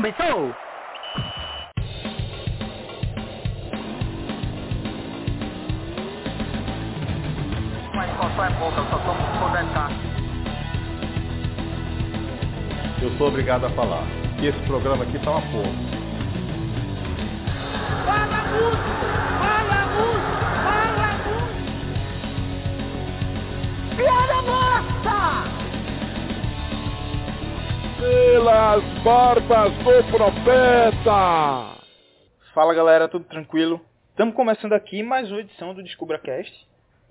Começou! Mas só é pouca, eu só tomo conversar. Eu sou obrigado a falar que esse programa aqui tá uma porra. Fala! Pelas barbas do profeta! Fala galera, tudo tranquilo? Estamos começando aqui mais uma edição do DescubraCast.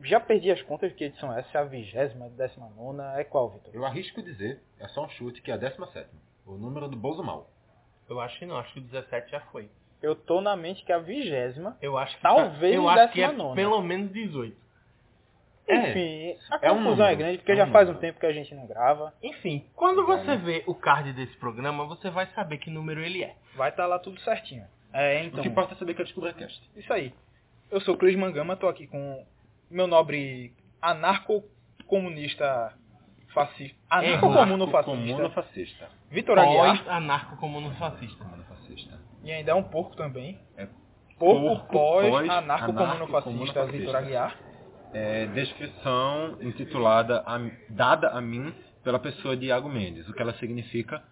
Já perdi as contas de que edição é essa, é a vigésima, décima nona, é qual, Vitor? Eu arrisco dizer, é só um chute, que é a 17 o número do Bozo Mal. Eu acho que não, acho que o 17 já foi. Eu tô na mente que é a vigésima, Eu acho que Talvez tá, eu o acho que é décima nona. pelo menos 18. Enfim, a é um confusão é número, grande porque é um já faz um tempo que a gente não grava. Enfim, quando você vê o card desse programa, você vai saber que número ele é. Vai estar lá tudo certinho. É, O então, que importa é saber que é DescubraCast. isso aí. Eu sou o Cris Mangama, tô aqui com meu nobre anarco-comunista fascista. Anarco-comuno-fascista. Comuno-fascista. Vitor Aguiar. Pós-anarco-comuno-fascista. Comuno-fascista. E ainda é um porco também. É Porco porco pós pós anarco-comuno-fascista anarco-comuno-fascista. Vitor Aguiar. É, descrição intitulada a- dada a mim pela pessoa de Iago Mendes. O que ela significa,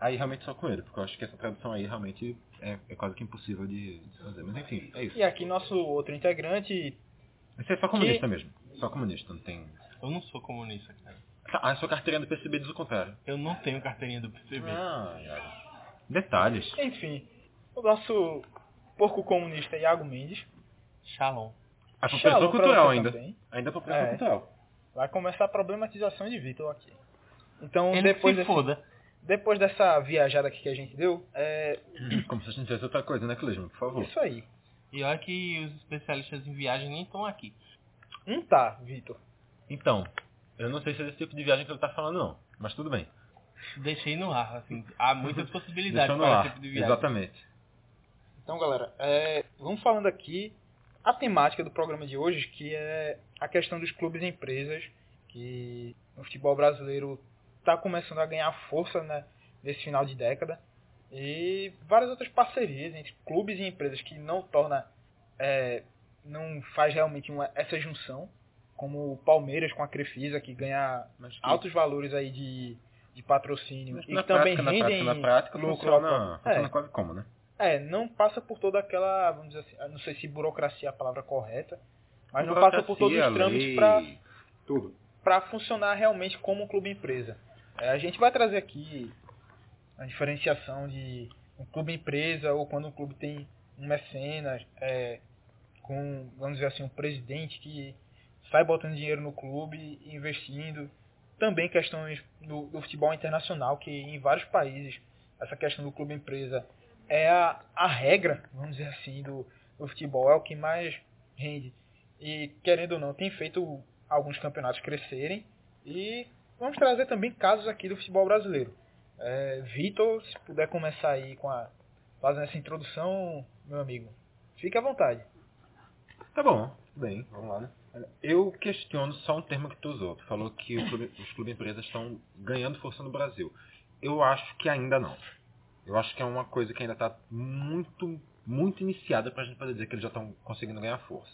aí realmente só com ele, porque eu acho que essa tradução aí realmente é, é quase que impossível de, de fazer. Mas enfim, é isso. E aqui nosso outro integrante, Esse é só comunista mesmo. Só comunista, não tem. Eu não sou comunista, cara. Ah, a sua carteirinha do PCB diz o contrário. Eu não tenho carteirinha do PCB. Ah. Detalhes. enfim, o nosso porco comunista Iago Mendes. Shalom. A apropriação Shalom pra cultural ainda. também. Ainda a apropriação É. cultural. Vai começar a problematização de Vitor aqui. Então, Ele depois, se desse- foda. depois dessa viajada aqui que a gente deu, é Como se a gente tivesse outra coisa, né, Clisman? Por favor. isso aí. E olha que os especialistas em viagem nem estão aqui. Não tá, Vitor. Então, eu não sei se é desse tipo de viagem que ele tá falando, não. Mas tudo bem. Deixei no ar, assim. Há muitas possibilidades Deixa no para ar. esse tipo de viagem. Exatamente. Então, galera, é, vamos falando aqui a temática do programa de hoje, que é a questão dos clubes e empresas, que no futebol brasileiro está começando a ganhar força né, nesse final de década, e várias outras parcerias entre clubes e empresas que não torna, é, não faz realmente uma, essa junção, como o Palmeiras com a Crefisa, que ganha que- altos valores aí de, de patrocínio mas e na também prática, na rendem prática, na prática lucro funciona, funciona É. quase como, né? É, não passa por toda aquela, vamos dizer assim, não sei se burocracia é a palavra correta, mas não passa por todos os trâmites para Tudo. para funcionar realmente como um clube empresa. É, a gente vai trazer aqui a diferenciação de um clube empresa ou quando um clube tem um mecenas, é, com, vamos dizer assim, um presidente que sai botando dinheiro no clube e investindo. Também questões do, do futebol internacional, que em vários países essa questão do clube empresa é a, a regra, vamos dizer assim, do, do futebol, é o que mais rende. E querendo ou não, tem feito alguns campeonatos crescerem e vamos trazer também casos aqui do futebol brasileiro. É, Vitor, se puder começar aí com a fazendo essa introdução, meu amigo, fique à vontade. Tá bom, tudo bem, vamos lá, né? Eu questiono só um termo que tu usou. Tu falou que clube- os clubes empresas estão ganhando força no Brasil. Eu acho que ainda não. Eu acho que é uma coisa que ainda está muito, muito iniciada pra gente poder dizer que eles já estão conseguindo ganhar força.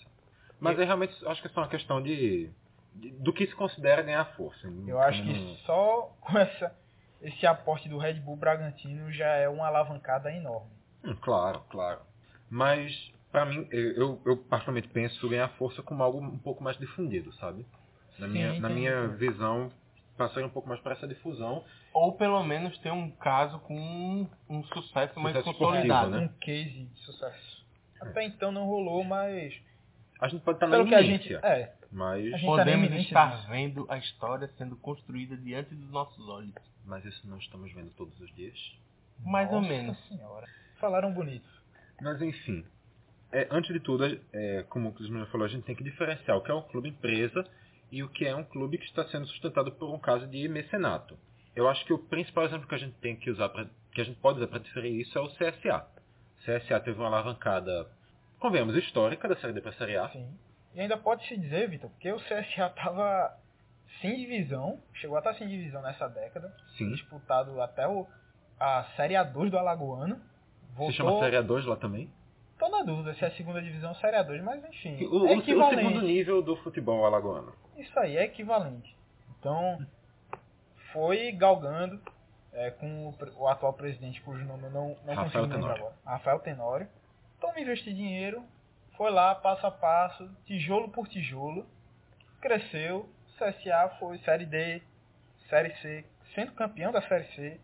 Mas eu realmente acho que é só uma questão de, de- do que se considera ganhar força. Eu acho que não- só com essa, esse aporte do Red Bull Bragantino já é uma alavancada enorme. Hum, claro, claro. Mas, pra mim, eu, eu, particularmente penso ganhar força como algo um pouco mais difundido, sabe? Na, Sim, minha, na minha visão, passar um pouco mais para essa difusão. Ou pelo menos ter um caso com um, um sucesso mais Sucesso consolidado. esportivo, né? Um case de sucesso. Até então não rolou, mas A gente pode estar na pelo que a gente, iminência, é, mas, a gente tá Podemos iminência estar vendo a história sendo construída diante dos nossos olhos. mas isso não estamos vendo todos os dias. Mais ou Nossa menos. Senhora. Falaram bonito. Mas enfim, é, antes de tudo, é, como o Clisman falou, a gente tem que diferenciar o que é um clube empresa e o que é um clube que está sendo sustentado por um caso de mecenato. Eu acho que o principal exemplo que a gente tem que usar, pra, que a gente pode usar para diferir isso é o CSA. O CSA teve uma alavancada, convenhamos, histórica da Série D para a Série A. Sim. E ainda pode se dizer, Vitor, porque o CSA tava sem divisão, chegou a estar sem divisão nessa década, Sim. disputado até o a Série A2 do Alagoano. Se Voltou, chama Série A2 lá também? Tô na dúvida se é a segunda divisão ou Série A2, mas enfim. O, é o- segundo nível do futebol alagoano. Isso aí é equivalente. Então, foi galgando é, com o, o atual presidente, cujo nome eu não, não Rafael consigo lembrar Tenório. agora. Rafael Tenório. Então, investir dinheiro, foi lá, passo a passo, tijolo por tijolo, cresceu. CSA foi Série D, Série C, sendo campeão da Série C,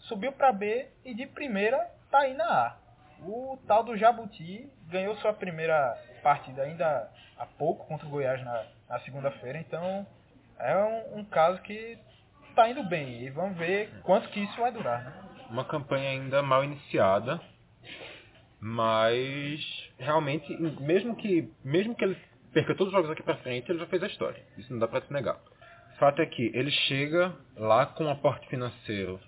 subiu para B e de primeira tá aí na A. O tal do Jabuti ganhou sua primeira partida ainda há pouco contra o Goiás na, na segunda-feira, então é um, um caso que tá indo bem e vamos ver quanto que isso vai durar. Né? Uma campanha ainda mal iniciada, mas realmente, mesmo que, mesmo que ele perca todos os jogos aqui pra frente, ele já fez a história. Isso não dá pra se negar. O fato é que ele chega lá com um aporte financeiro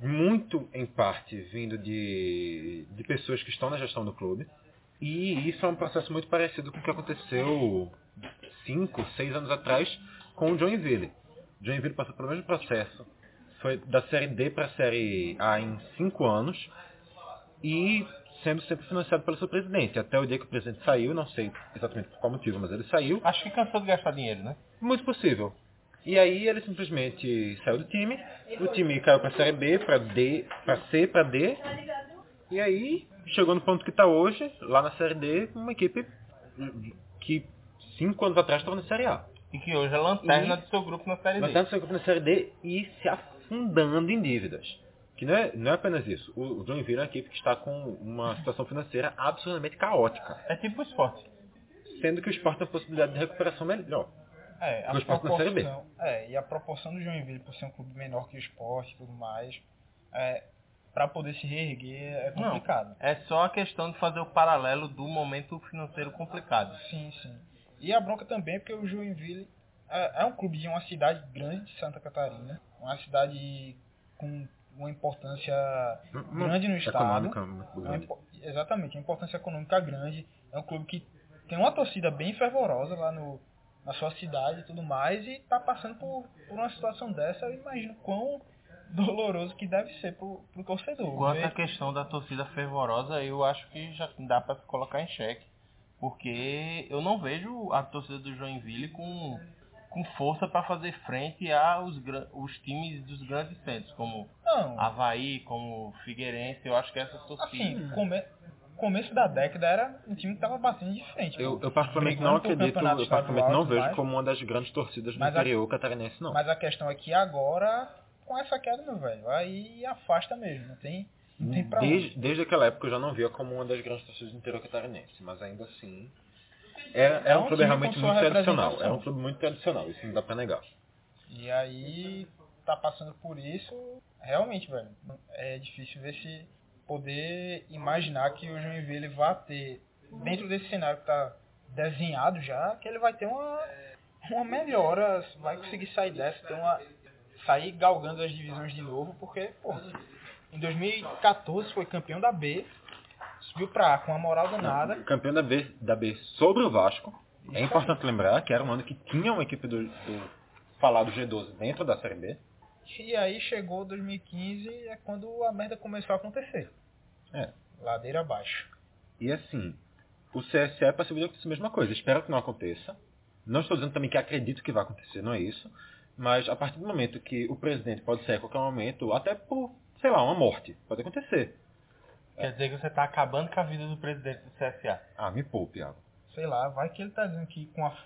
muito em parte vindo de, de pessoas que estão na gestão do clube. E isso é um processo muito parecido com o que aconteceu cinco, seis anos atrás com o Joinville. Joinville passou pelo mesmo processo. Foi da série D para a série A em cinco anos e sendo sempre financiado pelo seu presidente. Até o dia que o presidente saiu, não sei exatamente por qual motivo, mas ele saiu. Acho que cansou de gastar dinheiro, né? Muito possível. E aí ele simplesmente saiu do time, o time caiu para a série B, para D, para C, para D. E aí chegou no ponto que está hoje, lá na série D, uma equipe que cinco anos atrás estava na série A. E que hoje é lanterna E- do seu grupo na Série D. tanto saiu na série D e se afundando em dívidas. Que não é, não é apenas isso. O, o Joinville é uma equipe que está com uma situação financeira absurdamente caótica. É tipo o esporte. Sendo que o esporte tem a possibilidade de recuperação melhor. É, a O na Série B. proporção, é, e a proporção do Joinville por ser um clube menor que o esporte e tudo mais, é, para poder se reerguer é Não. complicado. É só a questão de fazer o paralelo do momento financeiro complicado. Sim, sim. E a bronca também é porque o Joinville é, é um clube de uma cidade grande de Santa Catarina, uma cidade com uma importância grande no estado. É grande. impo- exatamente, uma importância econômica grande. É um clube que tem uma torcida bem fervorosa lá no, na sua cidade e tudo mais, e tá passando por, por uma situação dessa, eu imagino quão doloroso que deve ser pro, pro torcedor. Quanto à Ver- questão da torcida fervorosa, eu acho que já dá para se colocar em xeque. Porque eu não vejo a torcida do Joinville com, com força para fazer frente aos os times dos grandes centros, como Não, Havaí, como Figueirense. Eu acho que essa torcida. assim, come, começo da década era um time que tava batendo de frente. Eu, eu particularmente não acredito, eu particularmente não vejo mais. como uma das grandes torcidas do Mas a- interior catarinense, não. Mas a questão é que agora, com essa queda, meu velho, aí afasta mesmo. Não tem, não tem pra. Desde, desde aquela época eu já não via como uma das grandes torcidas do interior catarinense, mas ainda assim. Era, É era um um clube realmente muito tradicional. Era um clube muito tradicional, isso não dá pra negar. E aí, tá passando por isso, realmente, velho, é difícil ver se poder imaginar que o Joinville vai ter, dentro desse cenário que tá desenhado já, que ele vai ter uma, uma melhora, vai conseguir sair dessa, ter uma, sair galgando as divisões de novo, porque, pô, em 2014 foi campeão da B, subiu pra A com a moral danada, campeão da B, da B sobre o Vasco. É importante lembrar que era um ano que tinha uma equipe do, do falado G12 dentro da Série B. E aí chegou 2015, é quando a merda começou a acontecer. É. Ladeira abaixo. E assim, o CSE é passível de mesma coisa. Espero que não aconteça. Não estou dizendo também que acredito que vai acontecer, não é isso. Mas a partir do momento que o presidente pode sair a qualquer momento, até por, sei lá, uma morte, pode acontecer. Quer dizer que você tá acabando com a vida do presidente do CSA. Ah, me poupe, Iago. Sei lá, vai que ele tá dizendo que com a,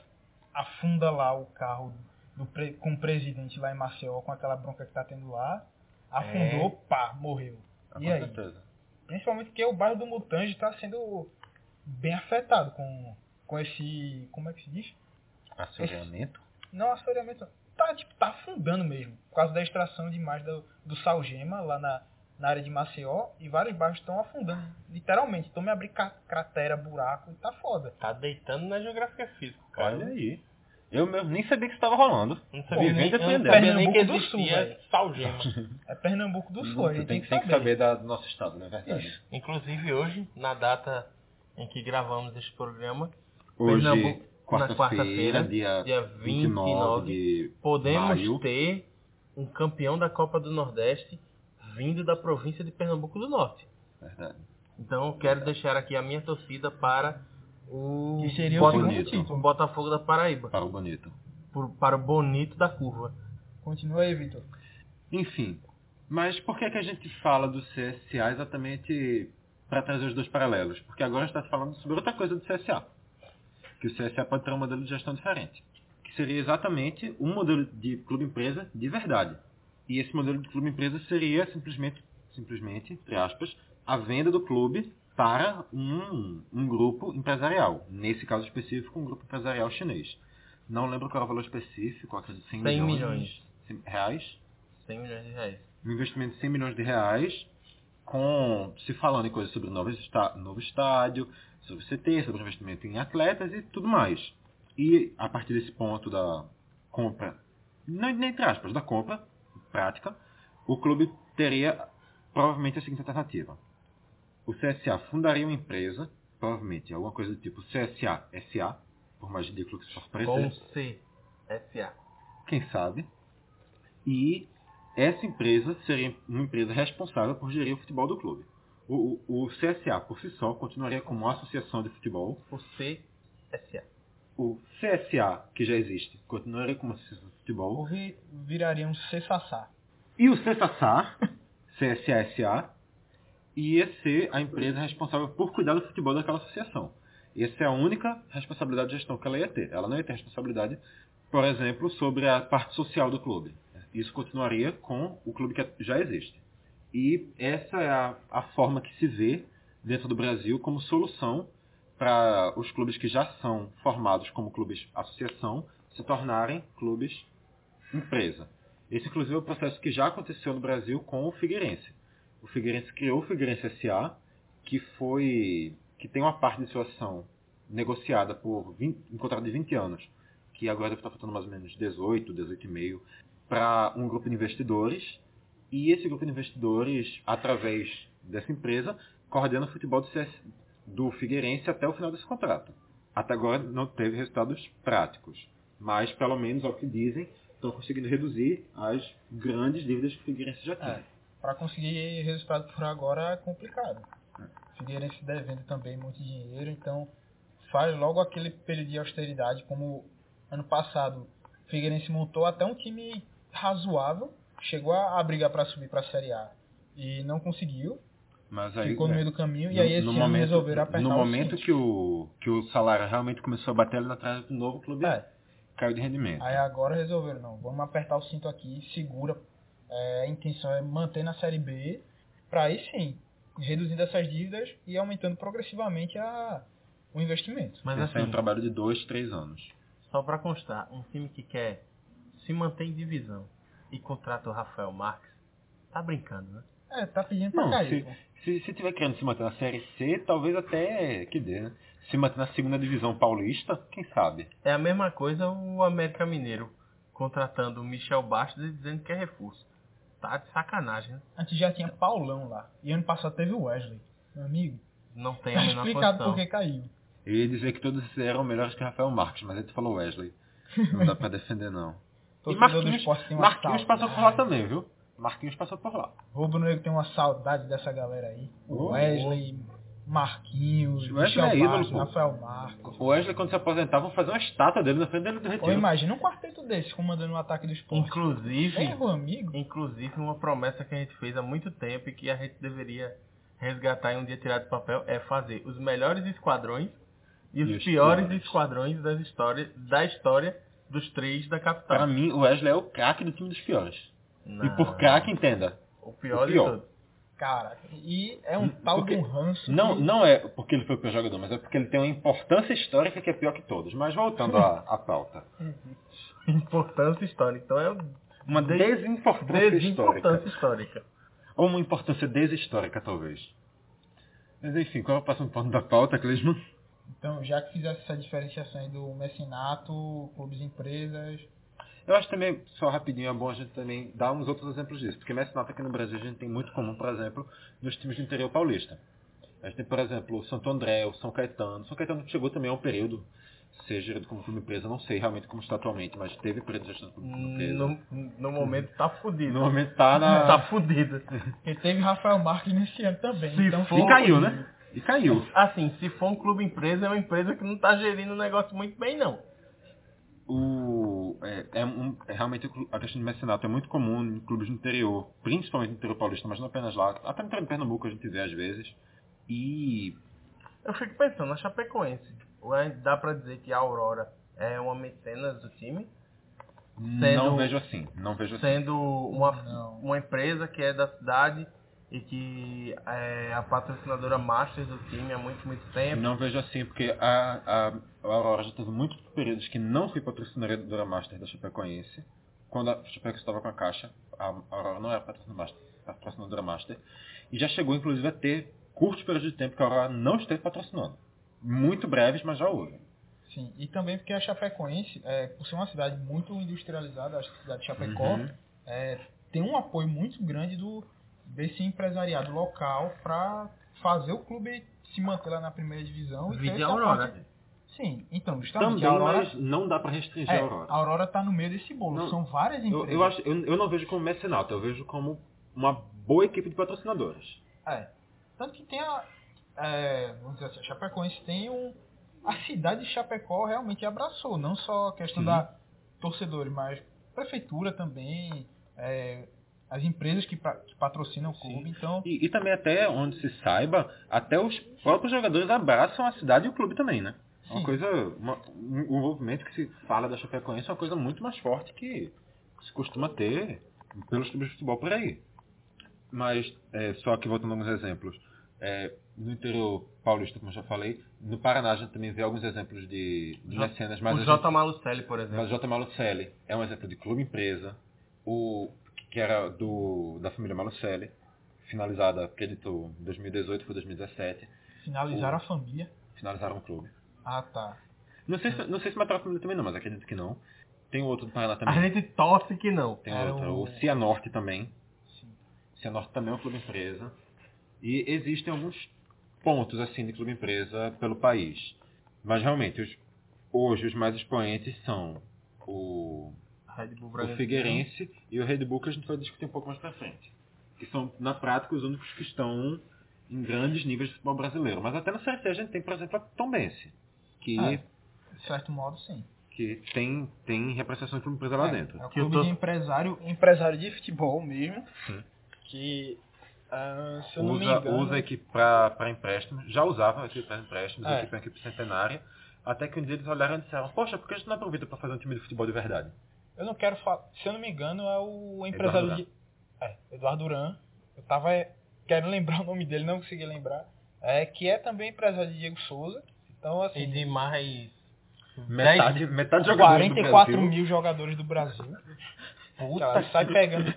afunda lá o carro do com o presidente lá em Maceió, com aquela bronca que tá tendo lá. Afundou, pá, morreu. Ah, E com aí? certeza. Principalmente porque o bairro do Mutange tá sendo bem afetado com, com esse. Como é que se diz? Acionamento. Não, assoreamento. Tá, tipo, tá afundando mesmo. Por causa da extração demais do, do salgema lá na, na área de Maceió. E vários bairros estão afundando. Literalmente. Estão me abrir ca- cratera, buraco e tá foda. Tá deitando na geografia física, cara. Olha aí. Eu mesmo nem sabia que isso estava rolando. Não Pô, sabia, nem, vivendo eu não sabia nem que Pernambuco do Sul, existia velho. salgema. É Pernambuco do Sul, a gente tem, tem, tem que saber da- do nosso estado, não é verdade? Isso. Inclusive hoje, na data em que gravamos este programa, Hoje, Pernambuco, na quarta-feira, quarta-feira, dia, dia 29 29, de podemos maio. ter um campeão da Copa do Nordeste vindo da província de Pernambuco do Norte. Verdade. Então eu quero deixar aqui a minha torcida para o, Que seria o Bonito. o Botafogo da Paraíba. Para o bonito. por- para o bonito da curva. Continua aí, Vitor. Enfim, mas por que, que a gente fala do CSA exatamente para trazer os dois paralelos? Porque agora a gente está falando sobre outra coisa do CSA. Que o CSA pode ter um modelo de gestão diferente. Que seria exatamente um modelo de clube-empresa de verdade. E esse modelo de clube-empresa seria simplesmente, simplesmente, entre aspas, a venda do clube para um, um grupo empresarial. Nesse caso específico, um grupo empresarial chinês. Não lembro qual era o valor específico, acredito 100, 100 milhões. milhões. 100 reais? 100 milhões de reais. um investimento de 100 milhões de reais, com se falando em coisas sobre novo, está, novo estádio, sobre CT, sobre investimento em atletas e tudo mais. E a partir desse ponto da compra, não nem entre aspas, da compra prática, o clube teria provavelmente a seguinte alternativa. O CSA fundaria uma empresa, provavelmente alguma coisa do tipo CSA SA, por mais ridículo que isso possa parecer Com C. SA. quem sabe. E essa empresa seria uma empresa responsável por gerir o futebol do clube. O, o, o CSA, por si só, continuaria como uma associação de futebol. O C. SA. O CSA, que já existe, continuaria como associação de futebol. Ou vi- viraria um CSASA. E o CSA, CSA-SA, ia ser a empresa responsável por cuidar do futebol daquela associação. Essa é a única responsabilidade de gestão que ela ia ter. Ela não ia ter responsabilidade, por exemplo, sobre a parte social do clube. Isso continuaria com o clube que já existe. E essa é a, a forma que se vê dentro do Brasil como solução para os clubes que já são formados como clubes associação se tornarem clubes empresa. Esse, inclusive, é o processo que já aconteceu no Brasil com o Figueirense. O Figueirense criou o Figueirense SA, que foi que tem uma parte de sua ação negociada por 20, um contrato de 20 anos, que agora deve estar faltando mais ou menos 18, 18,5, para um grupo de investidores. E esse grupo de investidores, através dessa empresa, coordena o futebol do, CS, do Figueirense até o final desse contrato. Até agora não teve resultados práticos, mas pelo menos, ao que dizem, estão conseguindo reduzir as grandes dívidas que o Figueirense já tem. É. Para conseguir resultado por agora é complicado. Figueirense devendo também muito dinheiro, então faz logo aquele período de austeridade, como ano passado. O Figueirense montou até um time razoável, chegou a, a brigar para subir para a Série A e não conseguiu, Mas aí, ficou no né, meio do caminho e aí esse no ano momento, resolveram apertar no o momento cinto. que o, que o salário realmente começou a bater ali na trás do novo clube, É. caiu de rendimento. Aí agora resolveram, não, vamos apertar o cinto aqui, segura. É, a intenção é manter na Série B, para aí sim, reduzindo essas dívidas e aumentando progressivamente a, o investimento. Mas Esse é um assim, trabalho de dois, três anos. só pra constar, um time que quer se manter em divisão e contrata o Rafael Marques, tá brincando, né? É, tá pedindo pra Não, cair. se, se, se tiver querendo se manter na Série C, talvez até que dê, né? Se manter na segunda divisão paulista, quem sabe? É a mesma coisa o América Mineiro contratando o Michel Bastos e dizendo que é reforço. Tá de sacanagem, né? Antes já tinha Paulão lá. E ano passado teve o Wesley. Meu amigo, Não tem a tá menor explicado por que caiu. Eu ia dizer que todos eram melhores que Rafael Marques, mas aí tu falou Wesley. Não dá pra defender, não. E Marquinhos, esporte tem uma Marquinhos passou por lá também, viu? Marquinhos passou por lá. Rubro Negro tem uma saudade dessa galera aí. O Oh, Wesley, Marquinhos, Wesley Michel é ídolo, pô. Rafael Marques. O Wesley, quando se aposentar, vão fazer uma estátua dele na frente dele do retiro. imagina um quarteto desse comandando o ataque do esporte. Inclusive, É, meu amigo. inclusive uma promessa que a gente fez há muito tempo e que a gente deveria resgatar e um dia tirar do papel é fazer os melhores esquadrões e os, E os piores, piores. esquadrões das histórias, da história dos três da capital. Pra mim, o Wesley é o craque do time dos piores. E Não, por craque, entenda. o pior, o de pior. todos. Cara, e é um tal Porque- de um ranço. Não, que- não é porque ele foi o pior jogador, mas é porque ele tem uma importância histórica que é pior que todos. Mas voltando à, à pauta. Importância histórica. Então é Uma Des- desimportância desimportância histórica. histórica. Ou uma importância deshistórica, talvez. Mas enfim, qual é o próximo ponto da pauta, Clisman? Então, já que fizesse essa diferenciação aí do mecenato, clubes e empresas, Eu acho também, só rapidinho, é bom a gente também dar uns outros exemplos disso. Porque mecenato aqui no Brasil a gente tem muito comum, por exemplo, nos times do interior paulista. A gente tem, por exemplo, o Santo André, o São Caetano. São Caetano chegou também a um período ser gerido como clube empresa. Não sei realmente como está atualmente, mas teve período de gestão como clube empresa. No, no momento tá fudido. No momento tá na. Tá fudido. E teve Rafael Marques nesse ano também. Se então for- E caiu, né? E caiu. Assim, se for um clube empresa, é uma empresa que não tá gerindo o negócio muito bem, não. O, é, é um- é realmente a questão de mecenato é muito comum em clubes do interior, principalmente no interior paulista, mas não apenas lá. Até no interior Pernambuco a gente vê às vezes. E Eu fico pensando, a Chapecoense, dá pra dizer que a Aurora é uma mecenas do time, Sendo- não vejo assim. Não vejo assim. sendo uma, Não. uma empresa que é da cidade e que é a patrocinadora master do time há muito, muito tempo. Não vejo assim, porque a, a, a Aurora já teve muitos períodos que não foi patrocinadora Master da Chapecoense. Quando a Chapecoense estava com a Caixa, a Aurora não era patrocinadora Master, patrocinadora Master. E já chegou, inclusive, a ter curtos períodos de tempo que a Aurora não esteve patrocinando. Muito breves, mas já houve. Sim, e também porque a Chapecoense, é, por ser uma cidade muito industrializada, a cidade de Chapecó, Uhum. é, tem um apoio muito grande do desse empresariado local para fazer o clube se manter lá na primeira divisão. e essa Aurora. parte- Sim, então, justamente, Também, a Aurora, mas não dá para restringir é, a Aurora. a Aurora tá no meio desse bolo. Não, São várias Eu, empresas. eu, acho, eu, eu não vejo como mecenato, eu vejo como uma boa equipe de patrocinadores. É. Tanto que tem a. É, vamos dizer assim, a Chapecoense tem um. A cidade de Chapecó realmente abraçou, não só a questão Sim. da torcedores, mas prefeitura também, é, as empresas que, que patrocinam o clube, então. E, e também até onde se saiba, até os próprios jogadores abraçam a cidade e o clube também, né? É Uma Sim. coisa, uma, um envolvimento que se fala da Chapecoense é uma coisa muito mais forte que se costuma ter pelos clubes de futebol por aí. Mas, é, só aqui voltando a alguns exemplos, é, no interior paulista, como eu já falei, no Paraná a gente também vê alguns exemplos de, de J- mecenas, mas o a gente- J. Malucelli, por exemplo. mas o J. Malucelli é um exemplo de clube empresa, o que era do da família Malucelli, finalizada, acredito, em 2018 foi 2017, Finalizaram a família. finalizaram o clube. Ah, tá. Não sei se, não sei se mataram a família também não, mas acredito que não. Tem outro do Paraná A também. gente torce que não. Tem Era outro, o- o Cianorte também. Sim. Cianorte também é um clube empresa. E existem alguns pontos assim de clube empresa pelo país. Mas realmente, os- hoje os mais expoentes são o Red Bull o Bragantino. Figueirense e o Red Bull que a gente vai discutir um pouco mais pra frente. Que são, na prática, os únicos que estão em grandes níveis de futebol brasileiro. Mas até na Série C a gente tem, por exemplo, a Tombense, que, É. De certo modo, sim. que tem, tem representação de clube empresa lá É, dentro. É o Que eu clube tô- de empresário. Empresário de futebol mesmo. Sim. Que, ah, se eu não me Usa, engano... usa a equipe para empréstimos, já usava a equipe para empréstimos, a É. equipe é uma equipe centenária, até que um dia eles olharam e disseram, poxa, por que a gente não aproveita para fazer um time de futebol de verdade? Eu não quero falar. Se eu não me engano, é o empresário Eduardo de. É, Eduardo Duran. Eu tava é, querendo lembrar o nome dele, não consegui lembrar. É, que é também empresário de Diego Souza. Então, assim. E de mais... Metade, metade dos jogadores do 44 Brasil- mil jogadores do Brasil. Puta Ela sai pegando.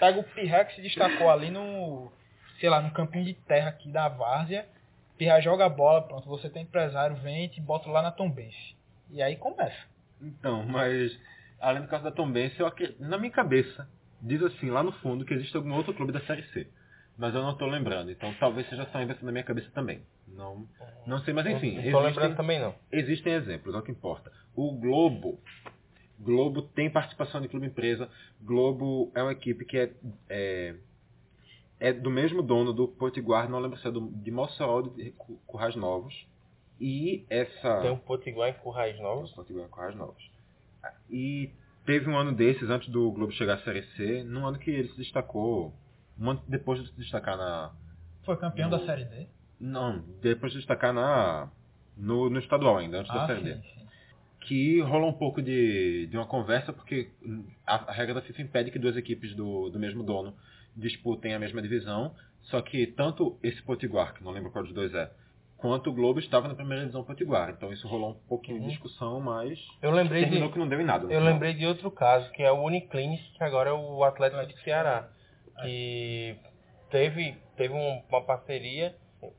Pega o Pirra que se destacou ali no. Sei lá, no campinho de terra aqui da Várzea. Pirra joga a bola, pronto. Você tem empresário, vem e te bota lá na Tombense. E aí começa. Então, mas além do caso da Tombense, eu na minha cabeça diz assim lá no fundo que existe algum outro clube da Série C. Mas eu não estou lembrando, então talvez seja só invenção na minha cabeça também. Não, não sei, mas enfim, Não tô lembrando existem, também não. existem exemplos, é o que importa. O Globo, Globo tem participação de clube empresa. Globo é uma equipe que é, é, é do mesmo dono do Potiguar, não lembro se é do, de Mossoró ou de Cu- Currais Novos. E essa Tem um Potiguar em Currais Novos. os Potiguar Currais Novos. E teve um ano desses, antes do Globo chegar à Série C, num ano que ele se destacou, um ano depois de se destacar na... Foi campeão No- da Série D. Não, depois de se destacar na... No, no estadual ainda, antes da Ah, Série D. sim, sim. Que rolou um pouco de, de uma conversa, porque a, a regra da FIFA impede que duas equipes do, do mesmo dono disputem a mesma divisão, só que tanto esse Potiguar, que não lembro qual dos dois é, quanto o Globo estava na primeira divisão Potiguar. Então isso rolou um pouquinho de discussão, mas Eu lembrei terminou de, que não deu em nada. eu final. lembrei de outro caso, que é o Uniclinic, que agora é o Atlético de Ceará. Que teve, teve um- uma parceria,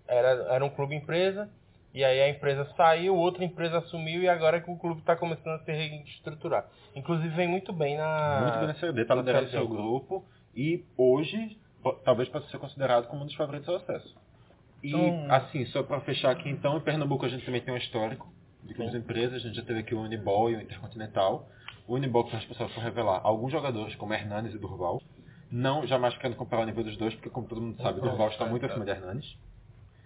era, era um clube empresa, e aí a empresa saiu, outra empresa assumiu, e agora é que o clube está começando a se reestruturar. Inclusive vem muito bem na... Muito bem na Série tá na liderando seu grupo e hoje talvez possa ser considerado como um dos favoritos ao acesso. E Então- assim, só para fechar aqui então, em Pernambuco a gente também tem um histórico. de clubes e empresas. A gente já teve aqui o Uniball e o Intercontinental. O Uniball que foi responsável por revelar alguns jogadores, como Hernanes e Durval. Não, jamais querendo comparar o nível dos dois, porque como todo mundo sabe, Durval está muito acima de Hernanes.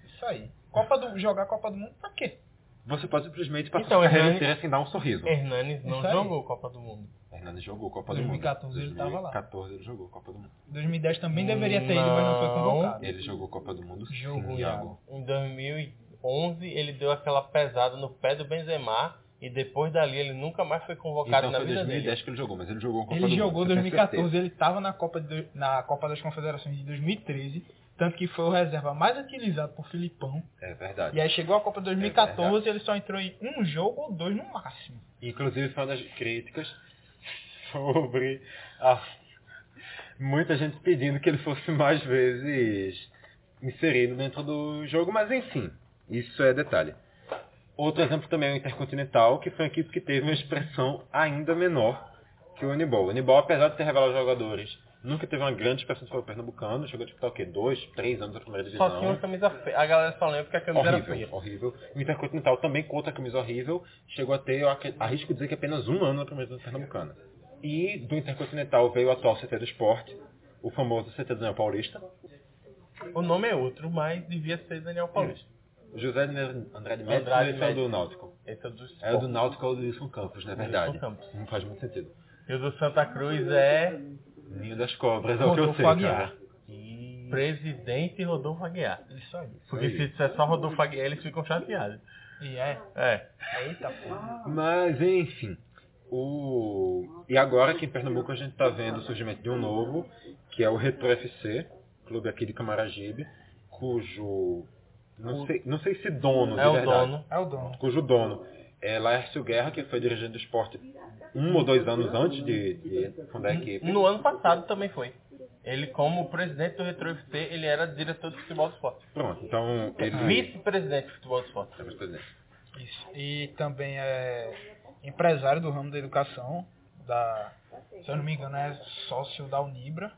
Isso aí. Copa do, jogar Copa do Mundo pra quê? Você pode simplesmente passar Então, a carreira Hernani- inteira sem dar um sorriso. Hernanes não Isso aí. jogou Copa do Mundo. Hernanes jogou Copa do Mundo. 2014 ele tava lá. 2014 ele jogou Copa do Mundo. 2010 também deveria ter ido, mas não foi Não. convocado. Ele jogou Copa do Mundo Jogou, sim, Iago. Em 2011 ele deu aquela pesada no pé do Benzema e depois dali ele nunca mais foi convocado Então na foi vida 2010 dele. que ele jogou, mas ele jogou Copa Ele do jogou tenho 2014, certeza. ele estava na Copa, de, na Copa das Confederações de 2013, tanto que foi o reserva mais utilizado por Filipão. É verdade. E aí chegou a Copa de 2014 verdade. ele só entrou em um jogo ou dois no máximo. Inclusive foi uma das críticas sobre a... muita gente pedindo que ele fosse mais vezes inserido dentro do jogo, mas enfim, isso é detalhe. Outro exemplo também é o Intercontinental, que foi uma equipe que teve uma expressão ainda menor que o Uniball. O Uniball, apesar de ter revelado jogadores, nunca teve uma grande expressão sobre o Pernambucano, chegou a disputar o quê? Dois, três anos da primeira divisão. Só tinha uma camisa feia. A galera só lembra porque a camisa era Horrível, feia. horrível. O Intercontinental também com outra camisa horrível, chegou a ter, arrisco dizer que apenas um ano na primeira divisão pernambucana. E do Intercontinental veio o atual CT do Esporte, o famoso CT do Daniel Paulista, O nome é outro, mas devia ser Daniel Paulista. José Andrade Médici, esse é o do. Náutico. Esse é do É o do Náutico ou do Wilson Campos, na verdade. Wilson Campos. Não faz muito sentido. E o do Santa Cruz é Ninho das Cobras, é o que eu sei, Aguiar. cara. Presidente Rodolfo Aguiar. Isso aí. Porque aí. se disser só Rodolfo Aguiar, eles ficam chateados. E é. É. Eita porra. Mas, enfim. O... E agora aqui em Pernambuco a gente está vendo o surgimento de um novo, que é o Retro FC, clube aqui de Camaragibe, cujo. Não sei, não sei se dono, É de o verdade, dono. É o dono. Cujo dono é Laércio Guerra, que foi dirigente do esporte um ou dois anos antes de, de fundar a equipe. No ano passado também foi. Ele, como presidente do Retro FC, ele era diretor de futebol do esporte. Pronto, então ele. Vice-presidente de futebol do esporte. É vice-presidente. Isso. E também é empresário do ramo da educação, da, se eu não me engano, é sócio da Unibra.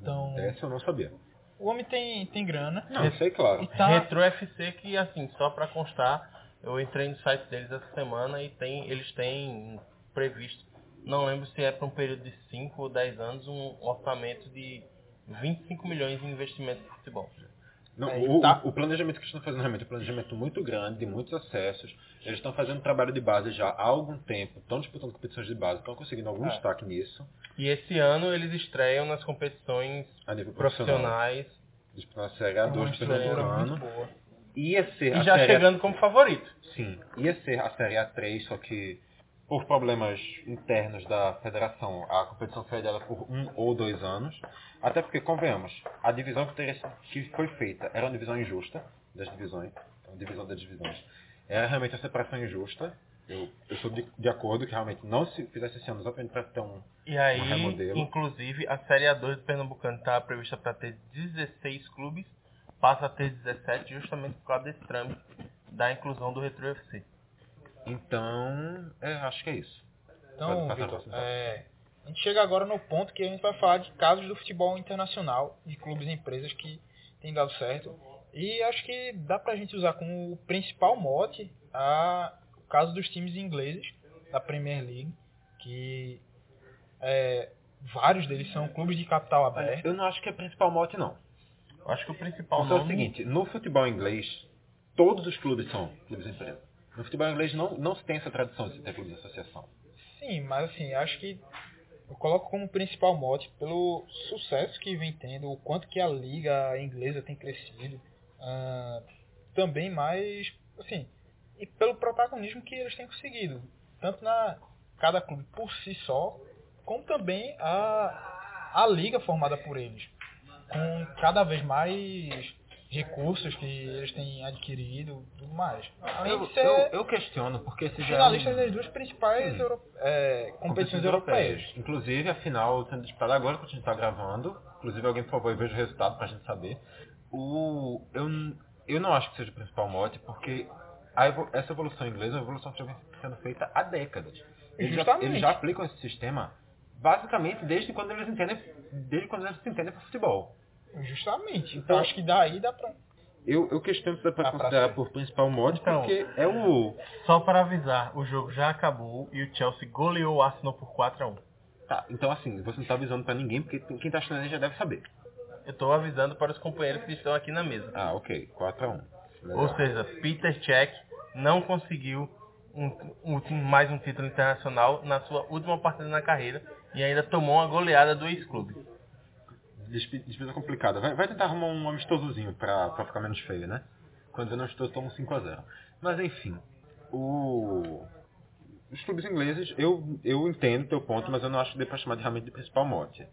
Então, Essa eu não sabia. o homem tem, tem grana. Não, sei, claro. E tá, Retro FC que, assim, só pra constar, eu entrei no site deles essa semana e tem, eles têm previsto, não lembro se é para um período de 5 ou 10 anos, um orçamento de 25 milhões em investimento em futebol. Não, É, o, tá. o planejamento que eles estão fazendo realmente é um planejamento muito grande, de muitos acessos. Eles estão fazendo trabalho de base já há algum tempo, estão disputando competições de base, estão conseguindo algum É. destaque nisso, E esse ano eles estreiam nas competições a nível profissional. profissionais Disputando a Série A2 uma do estrutura muito Pernambucano. boa. Ia ser e a já Série chegando como favorito. Sim, ia ser a Série A3, só que por problemas internos da federação, a competição foi adiada por um ou dois anos. Até porque, convenhamos, a divisão que, teria, que foi feita era uma divisão injusta das divisões, a divisão das divisões. Era realmente uma separação injusta. Eu, eu sou de, de acordo que realmente não se fizesse esse ano exatamente para ter um... E aí, Um remodelo. inclusive, a Série A2 do Pernambucano está prevista para ter 16 clubes, passa a ter 17 justamente por causa desse trâmite da inclusão do Retro FC. Então, é, acho que é isso. Então, Vitor, é, a gente chega agora no ponto que a gente vai falar de casos do futebol internacional, de clubes e empresas que têm dado certo. E acho que dá pra gente usar como principal mote a, o caso dos times ingleses da Premier League, que é, vários deles são clubes de capital aberto. eu não acho que é principal mote, não. Eu acho que o principal Porque é o nome... seguinte, no futebol inglês, todos os clubes são clubes empresa. No futebol inglês não, não se tem essa tradição de ter clubes de associação. Sim, mas assim, acho que eu coloco como principal mote pelo sucesso que vem tendo, o quanto que a liga inglesa tem crescido, ah, também mais, assim, e pelo protagonismo que eles têm conseguido, tanto na cada clube por si só, como também a, a liga formada por eles, com cada vez mais recursos que eles têm adquirido, tudo mais. Além Eu, de ser eu, eu questiono porque esse já é finalistas das duas principais euro- é, competições europeias. Inclusive, a final sendo disputada agora que a gente está gravando. Inclusive, alguém, por favor, veja o resultado para a gente saber. O, eu, eu não acho que seja o principal mote, porque essa evolução inglesa é uma evolução que já vem sendo feita há décadas. Eles já, Justamente. eles já aplicam esse sistema basicamente desde quando eles entendem, desde quando eles se entendem por futebol. Justamente. Então Então- acho que daí dá pra. Eu, eu questiono se dá pra pra considerar ser. por principal mote, Então. porque é o... Só para avisar, o jogo já acabou e o Chelsea goleou o Arsenal por 4 a 1 Tá, então assim, você não tá avisando pra ninguém, porque quem tá assistindo a gente já deve saber. Eu tô avisando para os companheiros que estão aqui na mesa. Ah, ok. 4x1. Ou seja, Peter Cech não conseguiu um, um- mais um título internacional na sua última partida na carreira e ainda tomou uma goleada do ex-clube. Despe- Despesa complicada. Vai, vai tentar arrumar um amistosozinho pra, pra ficar menos feio, né? Quando eu não estou, toma um 5x0. Mas enfim, o... os clubes ingleses, eu, eu entendo teu ponto, mas eu não acho que dê pra chamar de, realmente de principal mote.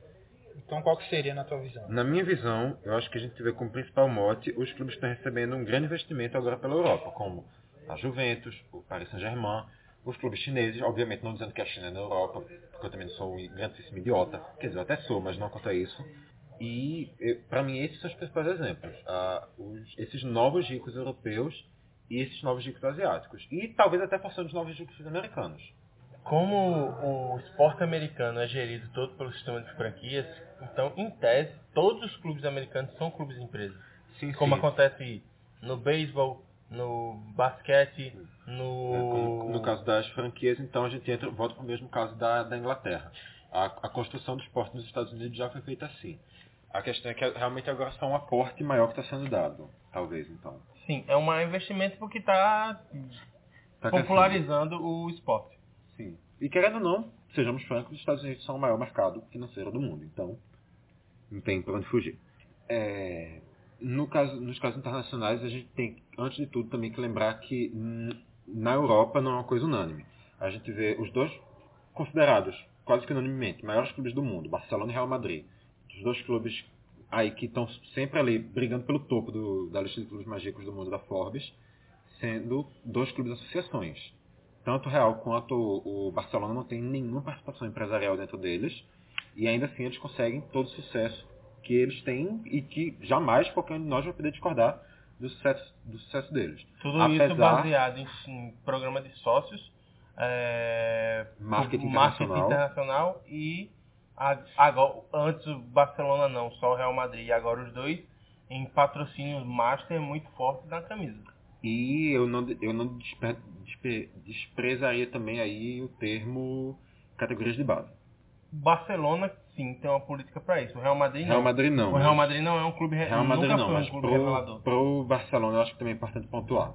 Então qual que seria na tua visão? Na minha visão, eu acho que a gente vê como principal mote os clubes estão recebendo um grande investimento agora pela Europa, como a Juventus, o Paris Saint-Germain, os clubes chineses, obviamente não dizendo que a China é na Europa, porque eu também não sou um grandíssimo idiota, quer dizer, eu até sou, mas não quanto a isso. E, para mim, esses são os principais exemplos. Ah, os- esses novos ricos europeus e esses novos ricos asiáticos. E talvez até forçando os novos ricos americanos. Como o esporte americano é gerido todo pelo sistema de franquias, então, em tese, todos os clubes americanos são clubes empresas. Sim, Como sim. acontece no beisebol, no basquete, É, no... como no caso das franquias, então a gente entra, volta para o mesmo caso da, da Inglaterra. A, a construção do esporte nos Estados Unidos já foi feita assim. A questão é que realmente agora só um aporte maior que está sendo dado, talvez, então. Sim, é um investimento porque está Tá popularizando o esporte. Sim. E querendo ou não, sejamos francos, os Estados Unidos são o maior mercado financeiro do mundo, então não tem para onde fugir. É, no caso, nos casos internacionais, a gente tem, antes de tudo, também que lembrar que na Europa não é uma coisa unânime. A gente vê os dois considerados, quase que unanimemente, maiores clubes do mundo, Barcelona e Real Madrid. Os dois clubes aí que estão sempre ali brigando pelo topo do- da lista de clubes mais ricos do mundo da Forbes, sendo dois clubes associações. Tanto o Real quanto o Barcelona não tem nenhuma participação empresarial dentro deles, e ainda assim eles conseguem todo o sucesso que eles têm e que jamais qualquer um de nós vai poder discordar do sucesso, do sucesso deles. Tudo isso Apesar- baseado em, em programa de sócios, é, Marketing marketing internacional. internacional e agora, antes o Barcelona não, só o Real Madrid e agora os dois em patrocínios master muito fortes na camisa. E eu não, eu não despe- despe- desprezaria também aí o termo categorias de base. Barcelona sim tem uma política para isso, o Real Madrid não. Real Madrid não. o Real mas- Madrid não é um clube re- Real Madrid nunca não, foi um mas clube pro, revelador. pro Barcelona eu acho que também é importante pontuar.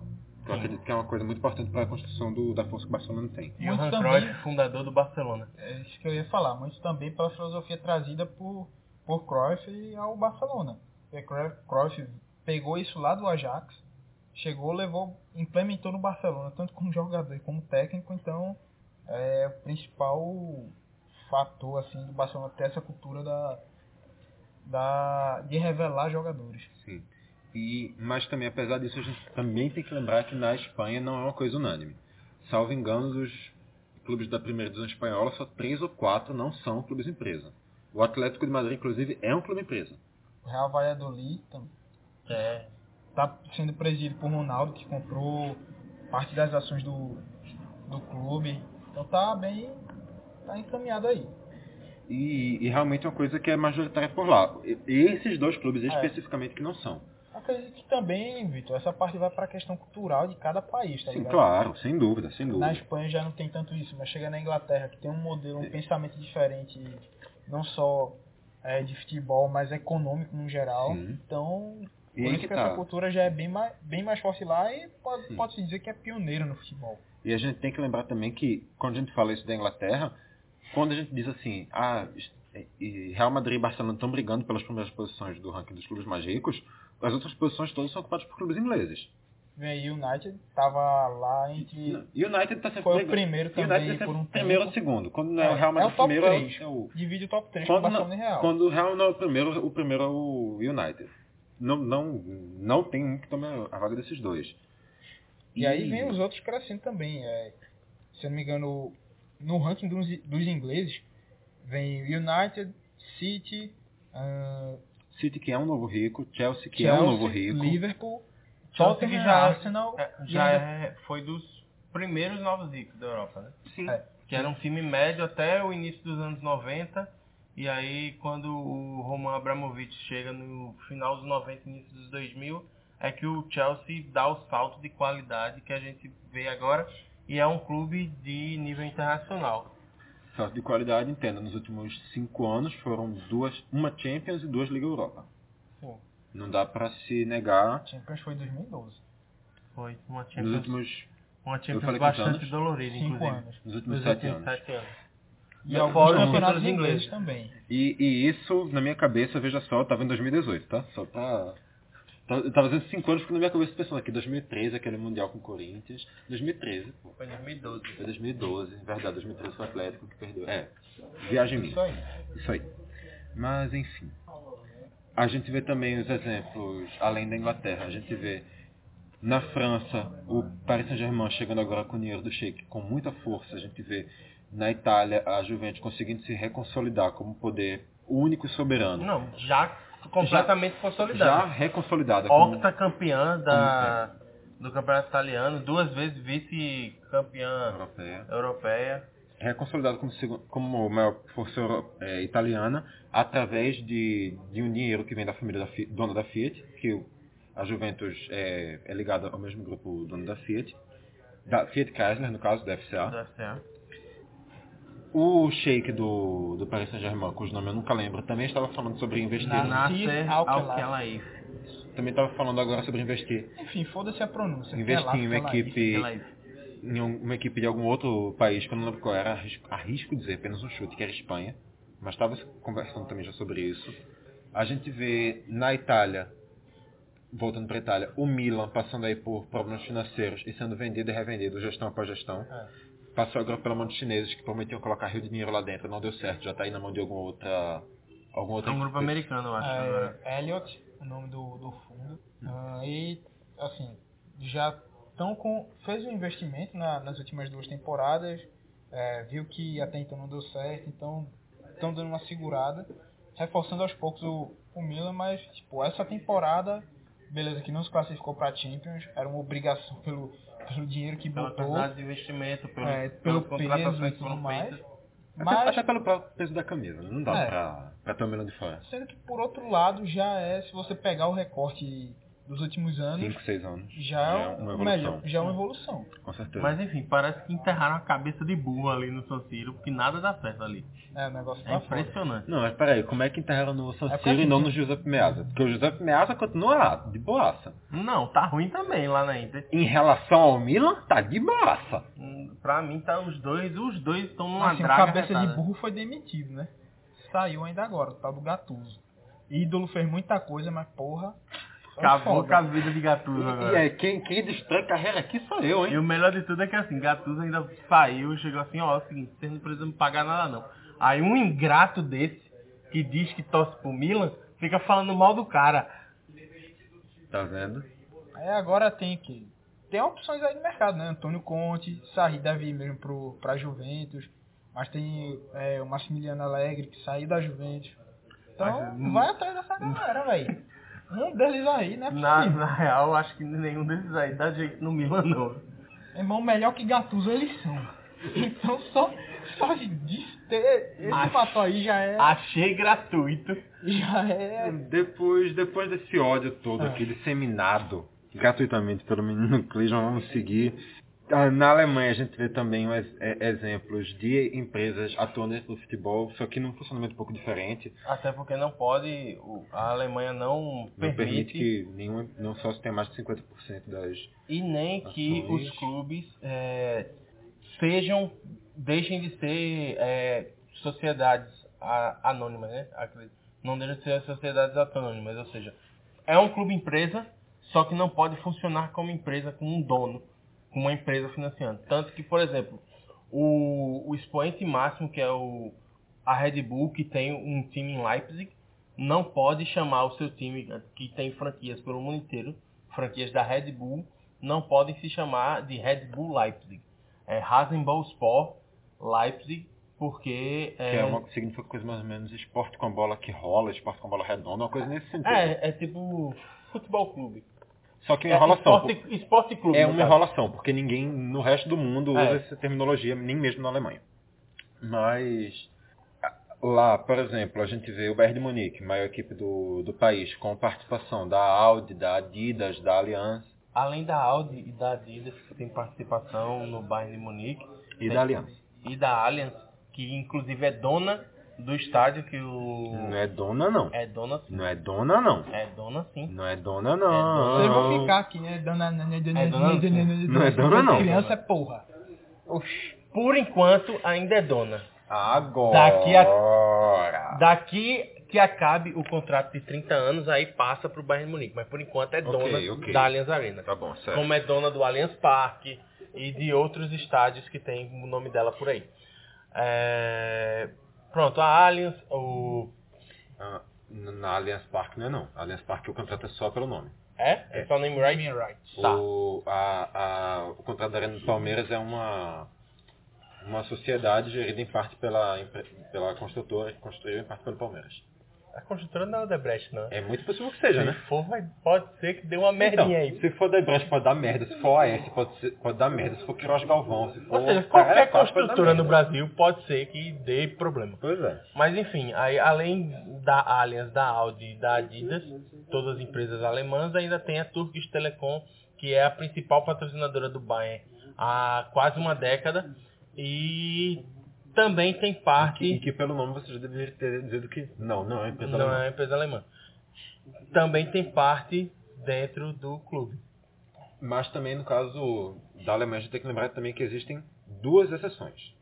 Eu Sim. acredito que é uma coisa muito importante para a construção do, da força que o Barcelona tem. E o Cruyff, fundador do Barcelona. É isso que eu ia falar, muito também pela filosofia trazida por, por Cruyff ao Barcelona. Porque Cruyff, Cruyff pegou isso lá do Ajax, chegou, levou, implementou no Barcelona, tanto como jogador e como técnico, então é o principal fator assim do Barcelona ter essa cultura da, da de revelar jogadores. E, mas também, apesar disso, a gente também tem que lembrar que na Espanha não é uma coisa unânime. Salvo engano, dos clubes da primeira divisão espanhola, só três ou quatro não são clubes empresa. O Atlético de Madrid, inclusive, é um clube empresa. O Real Valladolid também É, está sendo presidido por Ronaldo, que comprou parte das ações do, do clube. Então tá bem tá encaminhado aí. E, e realmente é uma coisa que é majoritária por lá. E, esses dois clubes É. especificamente que não são. Acredito que também, Vitor, essa parte vai para a questão cultural de cada país, tá Sim, ligado? claro, sem dúvida, sem Na dúvida. Espanha já não tem tanto isso, mas chega na Inglaterra, que tem um modelo, um pensamento diferente, não só é, de futebol, mas econômico no geral. Sim. Então, por isso que que tá. essa cultura já é bem mais, bem mais forte lá e pode- pode-se dizer que é pioneiro no futebol. E a gente tem que lembrar também que, quando a gente fala isso da Inglaterra, quando a gente diz assim, ah, e Real Madrid e Barcelona estão brigando pelas primeiras posições do ranking dos clubes mais ricos, as outras posições todas são ocupadas por clubes ingleses. O United, tava lá entre... E o United está sempre Foi o primeiro E o United também é sempre por um primeiro ou tempo. segundo. Quando não é, o É, Real Madrid é o top primeiro, é o- três. é o... Divide o top 3 com Quando, Barcelona não, e Real. quando o Real não é o primeiro, o primeiro é o United. Não, não, não tem um que tome a vaga desses dois. E aí vem os outros crescendo também. É, se eu não me engano, no ranking dos, dos ingleses, vem United, City, ah, City que é um novo rico, Chelsea que Chelsea, é um novo rico. Liverpool, Chelsea Tottenham, que já- Arsenal. é, já é, foi dos primeiros novos ricos da Europa, né? Sim. É. que era um time médio até o início dos anos 90. E aí, quando o Roman Abramovich chega no final dos 90 início dos 2000, é que o Chelsea dá o salto de qualidade que a gente vê agora e é um clube de nível internacional. Salto de qualidade, entenda, nos últimos cinco anos foram duas, uma Champions e duas Liga Europa. Sim. Não dá pra se negar Champions foi em 2012. Foi uma nos Champions, últimos, uma Champions bastante anos? dolorida, inclusive. anos. nos últimos Nos sete últimos anos. sete anos. E Fora alguns os campeonatos ingleses também. E, e isso, na minha cabeça, veja só, tava em 2018, tá? Só pra... tá- Eu tava fazendo 5 anos porque na minha cabeça pensando aqui, 2013, aquele Mundial com o Corinthians. 2013, pô. Foi em 2012. Foi 2012, verdade, 2013 foi o Atlético que perdeu. É, viagem minha. Isso aí. Isso aí. Mas, enfim. A gente vê também os exemplos além da Inglaterra. A gente vê na França o Paris Saint-Germain chegando agora com o dinheiro do Sheik com muita força. A gente vê na Itália a Juventus conseguindo se reconsolidar como poder único e soberano. Não, já completamente Já consolidado. reconsolidada. como- Octa campeã da, do campeonato italiano, duas vezes vice-campeã europeia. europeia. reconsolidado como, como maior força eh, italiana através de, de um dinheiro que vem da família da Fi- dona da Fiat, que a Juventus é, é ligada ao mesmo grupo dono da Fiat, da Fiat Chrysler, no caso, da FCA. do FCA. O sheik do, do Paris Saint-Germain, cujo nome eu nunca lembro, também estava falando sobre investir. Na- Nasser. Al-Khelaifi. Também estava falando agora sobre investir. Enfim, foda-se a pronúncia. Investir em uma equipe, em um- uma equipe de algum outro país, que eu não lembro qual era, arrisco, arrisco dizer apenas um chute, que era Espanha. Mas estava conversando também já sobre isso. A gente vê na Itália, voltando para a Itália, o Milan passando aí por problemas financeiros e sendo vendido e revendido gestão após gestão. Passou agora pela mão dos chineses que prometiam colocar rio de dinheiro lá dentro, não deu certo, já está aí na mão de alguma outra. Alguma É outra um grupo americano, eu acho. agora. É, Elliot, o nome do, do fundo. Ah, e, assim, já estão com. fez um investimento na- nas últimas duas temporadas, é, viu que até então não deu certo, então estão dando uma segurada, reforçando aos poucos o, o Milan, mas, tipo, essa temporada, beleza, que não se classificou para Champions, era uma obrigação pelo, pelo dinheiro que Pela botou, quantidade de investimento, pelo, é, pelo peso e que tudo mais. feitas. Até, Mas, até pelo próprio peso da camisa, não dá É. pra, pra ter o Milan de fora. sendo que por outro lado já é, se você pegar o recorte dos últimos anos, 5, 6 anos. já é uma uma melhor, evolução. já é uma evolução. Com certeza. Mas enfim, parece que enterraram a cabeça de burro ali no San Siro, porque nada dá certo ali. É, o negócio É tá foda. impressionante. Não, mas peraí, como é que enterraram no San É Siro porque e não no Giuseppe Meazza? Porque o Giuseppe Meazza continua lá, de boaça. Não, tá ruim também lá na Inter. Em relação ao Milan, tá de boaça. Hum, Pra mim tá os dois, os dois estão numa Assim, draga cabeça retada. de burro foi demitido, né? Saiu ainda agora, o tal do Gattuso. Ídolo fez muita coisa, mas porra. Acabou foda. com a vida de Gattuso E agora. é, quem, quem destrói carreira aqui sou eu, E hein? o melhor de tudo é que assim, Gattuso ainda saiu e chegou assim, ó, é o seguinte, vocês não precisam me pagar nada não. Aí um ingrato desse, que diz que torce pro Milan, fica falando mal do cara. Tá vendo? Aí agora tem que. Tem opções aí no mercado, né? Antônio Conte, Sarri deve ir mesmo pro, pra Juventus. Mas tem é, o Massimiliano Alegre que saiu da Juventus. Então Mas, vai atrás dessa galera, velho. Um deles aí, né? Na, na real, acho que nenhum desses aí dá jeito no Milan não. Irmão, melhor que Gattuso eles são. Então só, só de ter esse Acho- fator aí já é. Achei gratuito. Já é. Depois, depois desse ódio todo Ah. aqui, disseminado gratuitamente pelo menino Cleison, vamos seguir. Ah, Na Alemanha a gente vê também é, exemplos de empresas atuando do futebol, só que num funcionamento um pouco diferente. Até porque não pode, a Alemanha não Não permite permite que nenhum, não só se tenha mais de 50% das e nem que Ações. os clubes é, sejam, deixem de ser é, sociedades anônimas, né? Não deixem de ser sociedades anônimas, ou seja, é um clube empresa, só que não pode funcionar como empresa com um dono, com uma empresa financiando. Tanto que, por exemplo, o, o expoente máximo, que é o, a Red Bull, que tem um time em Leipzig, não pode chamar o seu time, que tem franquias pelo mundo inteiro, franquias da Red Bull, não podem se chamar de Red Bull Leipzig. É Rasenball Sport Leipzig, porque que é uma, significa coisa mais ou menos esporte com a bola que rola, esporte com bola redonda, uma coisa nesse sentido. é, é tipo futebol clube. Só que uma É enrolação. esporte, esporte clube. É uma enrolação, porque ninguém no resto do mundo usa É. essa terminologia, nem mesmo na Alemanha. Mas Lá, por exemplo, a gente vê o Bayern de Munique, maior equipe do, do país, com participação da Audi, da Adidas, da Allianz Além da Audi e da Adidas, que tem participação no Bayern de Munique. e tem- da Allianz. E da Allianz, que inclusive é dona do estádio que o... Não é dona, não. É dona sim. Não é dona, não. É dona sim. Não é dona, dona. não. Vocês vão ficar aqui, né? Dona, É dona, Não é dona, não. Criança é porra. Por enquanto, ainda é dona. Agora. Daqui Daqui que acabe o contrato de 30 anos, aí passa pro Bayern de Munique. Mas por enquanto é dona ok. da Allianz Arena. Tá bom, certo. Como é dona do Allianz Parque e de outros estádios que tem o nome dela por aí. É, Pronto, a Allianz, o... Ah, na Allianz Parque não é não. A Allianz Parque o contrato é só pelo nome. É? É só name right? Naming rights. Tá. O, a, a, o contrato da Arena do Palmeiras é uma, uma sociedade gerida em parte pela, pela construtora que construiu em parte pelo Palmeiras. A construtora não é Debrecht, não. É muito possível que seja, Se né? for, vai, pode ser que dê uma Então, merdinha aí. se for da Ibras pode dar merda, se for AS pode, ser- pode dar merda, se for Queiroz Galvão, se for... Ou seja, qualquer construtora no. Brasil pode ser que dê problema. Pois é. Mas enfim, aí, além da Allianz, da Audi e da Adidas, todas as empresas alemãs, ainda tem a Turkish Telecom, que é a principal patrocinadora do Bayern há quase uma década. E também tem E parte. que pelo nome você já deveria ter dito que não, não é uma empresa Não alemã. é uma empresa alemã. Também tem parte dentro do clube. Mas também no caso da Alemanha a gente tem que lembrar também que existem duas exceções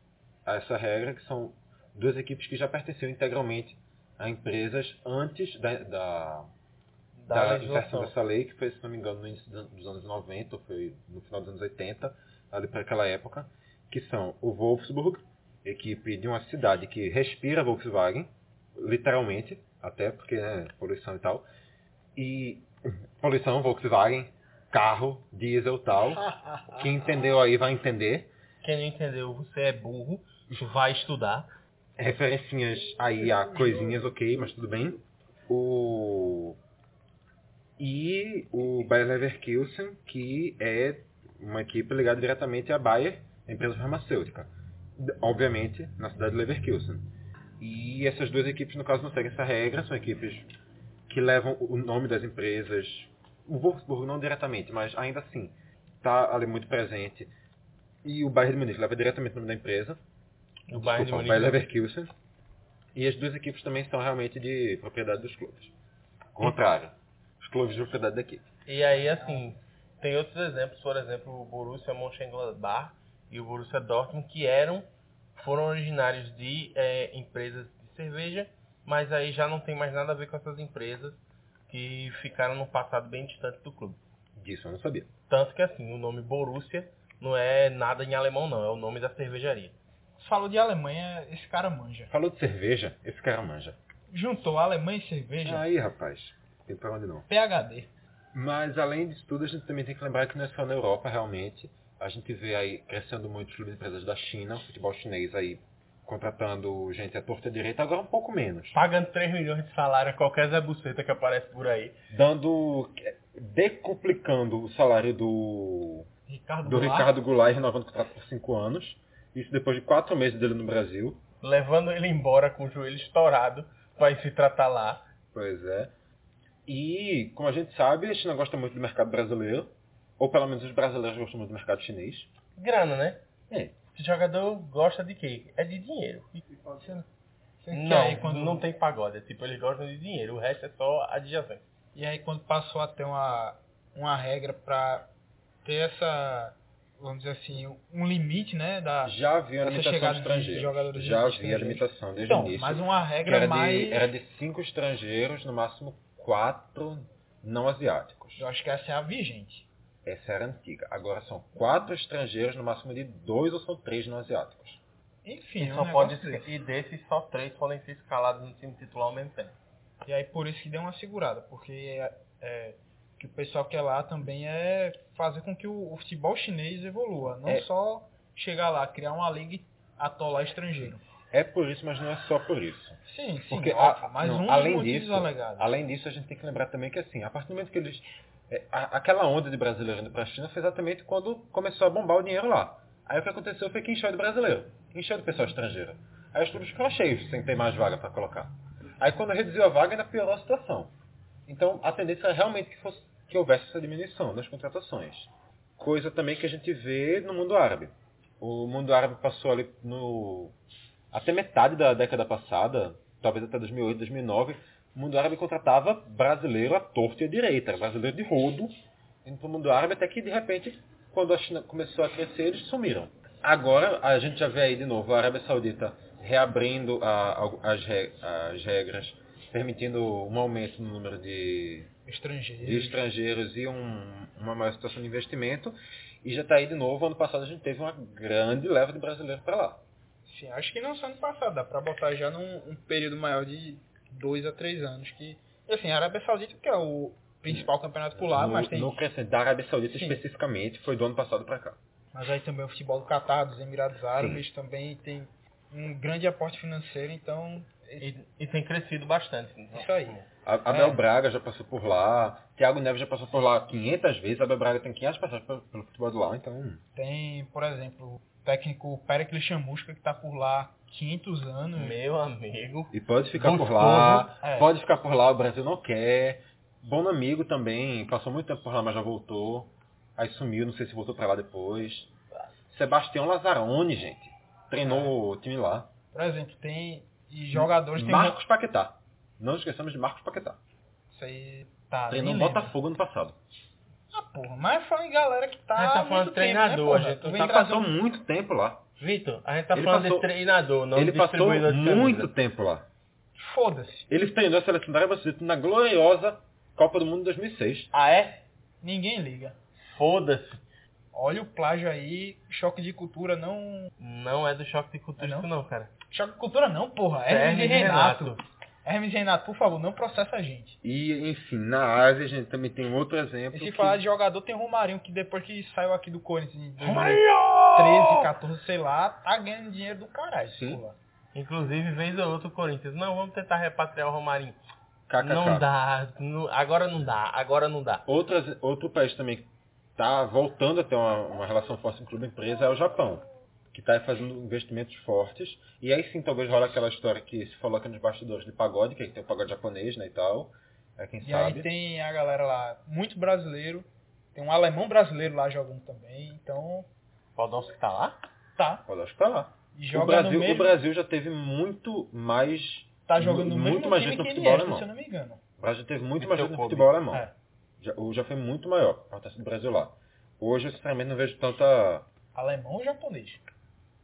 a essa regra, que são duas equipes que já pertenciam integralmente a empresas antes da, da, Da da inserção dessa lei, que foi, se não me engano, no início dos dos anos 90, ou foi no final dos anos 80, ali para aquela época, que são o Wolfsburg, equipe de uma cidade que respira Volkswagen, literalmente, até porque né, poluição e tal, e poluição, Volkswagen, carro, diesel e tal, quem entendeu aí vai entender, Quem não entendeu, você é burro, vai estudar. referencinhas aí a coisinhas, ok, mas tudo bem. O e o Bayer Leverkusen, que é uma equipe ligada diretamente à Bayer, empresa farmacêutica. Obviamente, na cidade de Leverkusen. E essas duas equipes, no caso, não seguem essa regra, são equipes que levam o nome das empresas. O Wolfsburg não diretamente, mas ainda assim está ali muito presente. E o Bayern de Munique leva diretamente o nome da empresa. O Bayern de Munique. Leverkusen. E as duas equipes também são realmente de propriedade dos clubes. Contrário. Os clubes de propriedade da equipe. E aí, assim, tem outros exemplos, por exemplo, o Borussia Mönchengladbach e o Borussia Dortmund, que eram, foram originários de eh, empresas de cerveja, mas aí já não tem mais nada a ver com essas empresas que ficaram no passado bem distante do clube. Disso eu não sabia. Tanto que, assim, o nome Borussia não é nada em alemão, não, é o nome da cervejaria. Falou de Alemanha, esse cara manja. Falou de cerveja, esse cara manja. Juntou Alemanha e cerveja, Aí, rapaz. Tem pra onde não. PHD. Mas além disso tudo, a gente também tem que lembrar que não é só na Europa, realmente. A gente vê aí crescendo muito os clubes de empresas da China, o futebol chinês aí contratando gente à torta direita, agora um pouco menos. Pagando 3 milhões de salário a qualquer Zé Buceta que aparece por aí. Dando. decuplicando o salário do Ricardo do Goulart. Ricardo Goulart renovando o contrato por 5 anos. Isso depois de 4 meses dele no Brasil. Levando ele embora com o joelho estourado ir se tratar lá. Pois é. E, como a gente sabe, a China gosta muito do mercado brasileiro. Ou pelo menos os brasileiros gostam muito do mercado chinês. Grana, né? É. Esse jogador gosta de quê? É de dinheiro. Você quer Não, aí quando... não tem pagode. É tipo, eles gostam de dinheiro. O resto é só adjacente. E aí quando passou a ter uma, uma regra pra ter essa, vamos dizer assim, um limite, né, da... Já havia limitação de chegada de estrangeiros. jogadores Já havia a estrangeiros. limitação desde Então, o início. mas uma regra era, mais... de, era de 5 estrangeiros, no máximo 4 não asiáticos. Eu acho que essa é a vigente. Essa era antiga. Agora são 4 estrangeiros, no máximo de 2 ou são 3 não asiáticos. Enfim, E, é um só pode, desse. e desses, só três podem ser escalados no time titular ao mesmo tempo. E aí por isso que deu uma segurada, porque é, é, que o pessoal quer lá também é fazer com que o, o futebol chinês evolua, não É. só chegar lá, criar uma liga e atolar estrangeiro. É por isso, mas não é só por isso. Sim, sim, Porque óbvio, a- mas não, um dos além disso, alegados. além disso, a gente tem que lembrar também que assim, a partir do momento que eles é, a- aquela onda de brasileiro indo para a China foi exatamente quando começou a bombar o dinheiro lá. Aí o que aconteceu foi que encheu de brasileiro, encheu de pessoal estrangeiro. Aí os clubes ficaram cheios, sem ter mais vaga para colocar. Aí quando reduziu a vaga, ainda piorou a situação. Então a tendência é realmente que, fosse, que houvesse essa diminuição das contratações. Coisa também que a gente vê no mundo árabe. O mundo árabe passou ali no até metade da década passada, talvez até 2008, 2009, o mundo árabe contratava brasileiro à torta e à direita, era brasileiro de rodo, indo para o mundo árabe, até que de repente, quando a China começou a crescer, eles sumiram. Agora a gente já vê aí de novo a Arábia Saudita reabrindo a- a- as, re- as regras, permitindo um aumento no número de, Estrangeiro. de estrangeiros e um- uma maior situação de investimento. E já está aí de novo, ano passado a gente teve uma grande leva de brasileiros para lá. Sim, acho que não só ano passado, dá pra botar já num um período maior de dois a três anos. Que, assim, a Arábia Saudita, que é o principal campeonato por lá, no, mas tem. no crescente da Arábia Saudita Sim. especificamente, foi do ano passado para cá. Mas aí também o futebol do Catar, dos Emirados Árabes, também tem um grande aporte financeiro, então. E, e tem crescido bastante. Isso aí. A- Abel É. Braga já passou por lá, Thiago Neves já passou por lá 500 vezes, Abel Braga tem 500 passagens pelo, pelo futebol de lá, então... Tem, por exemplo, o técnico Pericles Chamusca, que tá por lá 500 anos. Meu amigo. E pode ficar por Gostoso. lá, É. pode ficar por lá, o Brasil não quer. Bom amigo também, passou muito tempo por lá, mas já voltou. Aí sumiu, não sei se voltou pra lá depois. Sebastião Lazzaroni, gente, treinou o time lá. Por exemplo, tem e jogadores tem Marcos Paquetá. Não esqueçamos de Marcos Paquetá. Isso aí tá. Treinou. Botafogo no passado. Ah, porra, mas em galera que tá. A gente tá falando muito treinador, tempo, né, gente tá Passou um- muito tempo lá. Vitor, a gente tá Ele falando passou- de treinador, não Ele de passou de muito tempo lá. Foda-se. Ele treinou a seleção da Arábia Saudita na gloriosa Copa do Mundo 2006. Ah, é? Ninguém liga. Foda-se. Olha o plágio aí, choque de cultura não. Não é do choque de cultura É não? não, cara. Choque de cultura não, porra. É Hermes e Hermes e Renato. Renato. Hermes e Renato, por favor, não processa a gente. E, enfim, na Ásia a gente também tem outro exemplo. E se que- falar de jogador, tem o Romarinho, que depois que saiu aqui do Corinthians em 2013, 14, sei lá, tá ganhando dinheiro do caralho. Sim. Inclusive, vez ou outra o Corinthians. Não, vamos tentar repatriar o Romarinho. KKK. Não dá. não- agora não dá. Agora não dá. Outras, outro país também que está voltando a ter uma, uma relação forte com o clube empresa é o Japão, que está fazendo investimentos fortes. E aí sim talvez rola aquela história que se falou aqui nos bastidores de pagode, que aí tem o pagode japonês né, e tal. É quem E sabe. aí tem a galera lá, muito brasileiro. Tem um alemão brasileiro lá jogando também. Então, Podolski tá lá? tá. Pode acho que tá lá. E O joga Brasil, no mesmo, o Brasil já teve muito mais. tá jogando no muito mais gente no futebol Iniesta, alemão. se eu não me engano. O Brasil teve muito Esse mais é o gente no futebol alemão. É. Já, o já foi muito maior a taça do Brasil lá. Hoje, eu sinceramente, não vejo tanta Alemão ou japonês?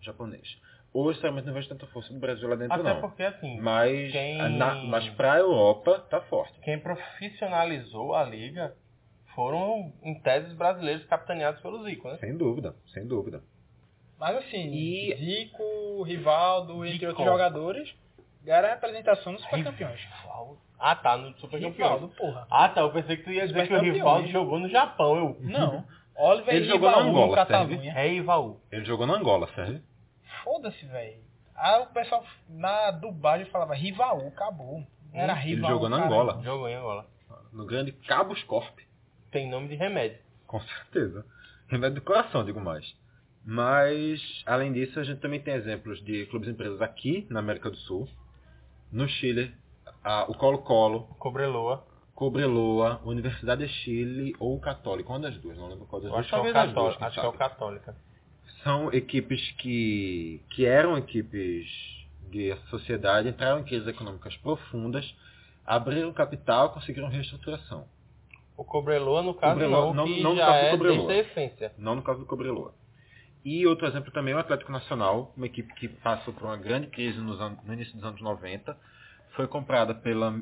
Japonês. Hoje, sinceramente, não vejo tanta força do Brasil lá dentro, Até não. porque, assim, Mas, quem- na, mas pra Europa, tá forte. quem profissionalizou a liga foram, em tese, brasileiros capitaneados pelo Zico, né? Sem dúvida, sem dúvida. Mas assim, E- Zico, Rivaldo, entre Zico. outros jogadores, ganharam a apresentação dos supercampeões. Rivaldo. Ah, tá, no Super Rivaldo, porra. Ah, tá, eu pensei que tu ia dizer que o. Rivaldo jogou no Japão. Eu... Não. Oliver Ele jogou na Angola, Catalunha. É Rivaldo. Ele jogou na Angola, serve? Foda-se, velho. Aí o pessoal na dublagem falava Rivaú, acabou. Não era Ele Rivaú. jogou na. Angola. Jogou em Angola. No grande Cabos Corp. Tem nome de remédio. Com certeza. Remédio do coração, digo mais. Mas, além disso, a gente também tem exemplos de clubes e empresas aqui na América do Sul. No Chile, a- o Colo-Colo, Cobreloa. Cobreloa, Universidade de Chile ou Católica. Uma das duas, não lembro qual das duas. acho que é o Católica. Acho que é o. Católica. São equipes que, que eram equipes de sociedade, entraram em crises econômicas profundas, abriram capital, conseguiram reestruturação. O Cobreloa, no caso, Cobreloa- não, não- não no caso do é Cobreloa. desde a essência. não no caso do Cobreloa. E outro exemplo também é o Atlético Nacional, uma equipe que passou por uma grande crise nos anos- no início dos anos 90, foi comprada pela,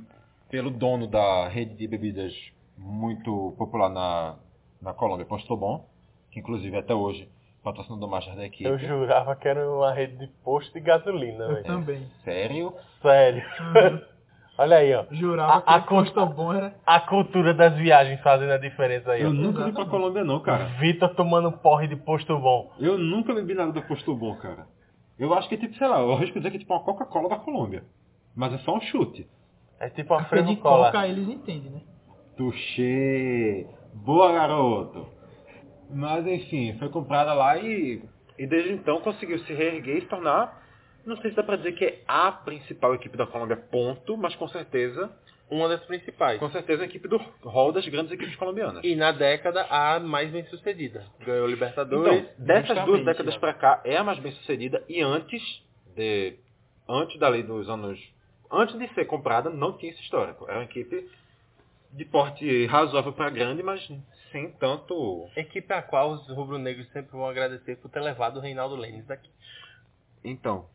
pelo dono da rede de bebidas muito popular na, na Colômbia, Postobon, que inclusive até hoje patrocinador master da equipe. Eu jurava que era uma rede de posto de gasolina, Eu velho. também. Sério? Sério. Olha aí, ó. Jurava A- a que o Costa Bom era... A cultura das viagens fazendo a diferença aí, ó. Eu nunca fui pra Colômbia não, cara. Vitor tomando porre de posto bom. Eu nunca bebi nada da Postobon, cara. Eu acho que é tipo, sei lá, eu arrisco dizer que é tipo uma Coca-Cola da Colômbia. Mas é só um chute. É tipo uma Café de frevo cola. coca, eles entendem, né? Tuxê! Boa, garoto! Mas, enfim, foi comprada lá e, e desde então conseguiu se reerguer e se tornar Não sei se dá pra dizer que é a principal equipe da Colômbia, ponto, mas com certeza, Uma das principais. com certeza a equipe do rol das grandes equipes colombianas. E na década, a mais bem sucedida. Ganhou Libertadores. Então, dessas duas décadas pra cá, é a mais bem sucedida e antes de antes dali dos anos antes de ser comprada não tinha esse histórico. Era uma equipe de porte razoável para grande, mas sem tanto. Equipe a qual os rubro-negros sempre vão agradecer por ter levado o Reinaldo Lênis daqui. Então,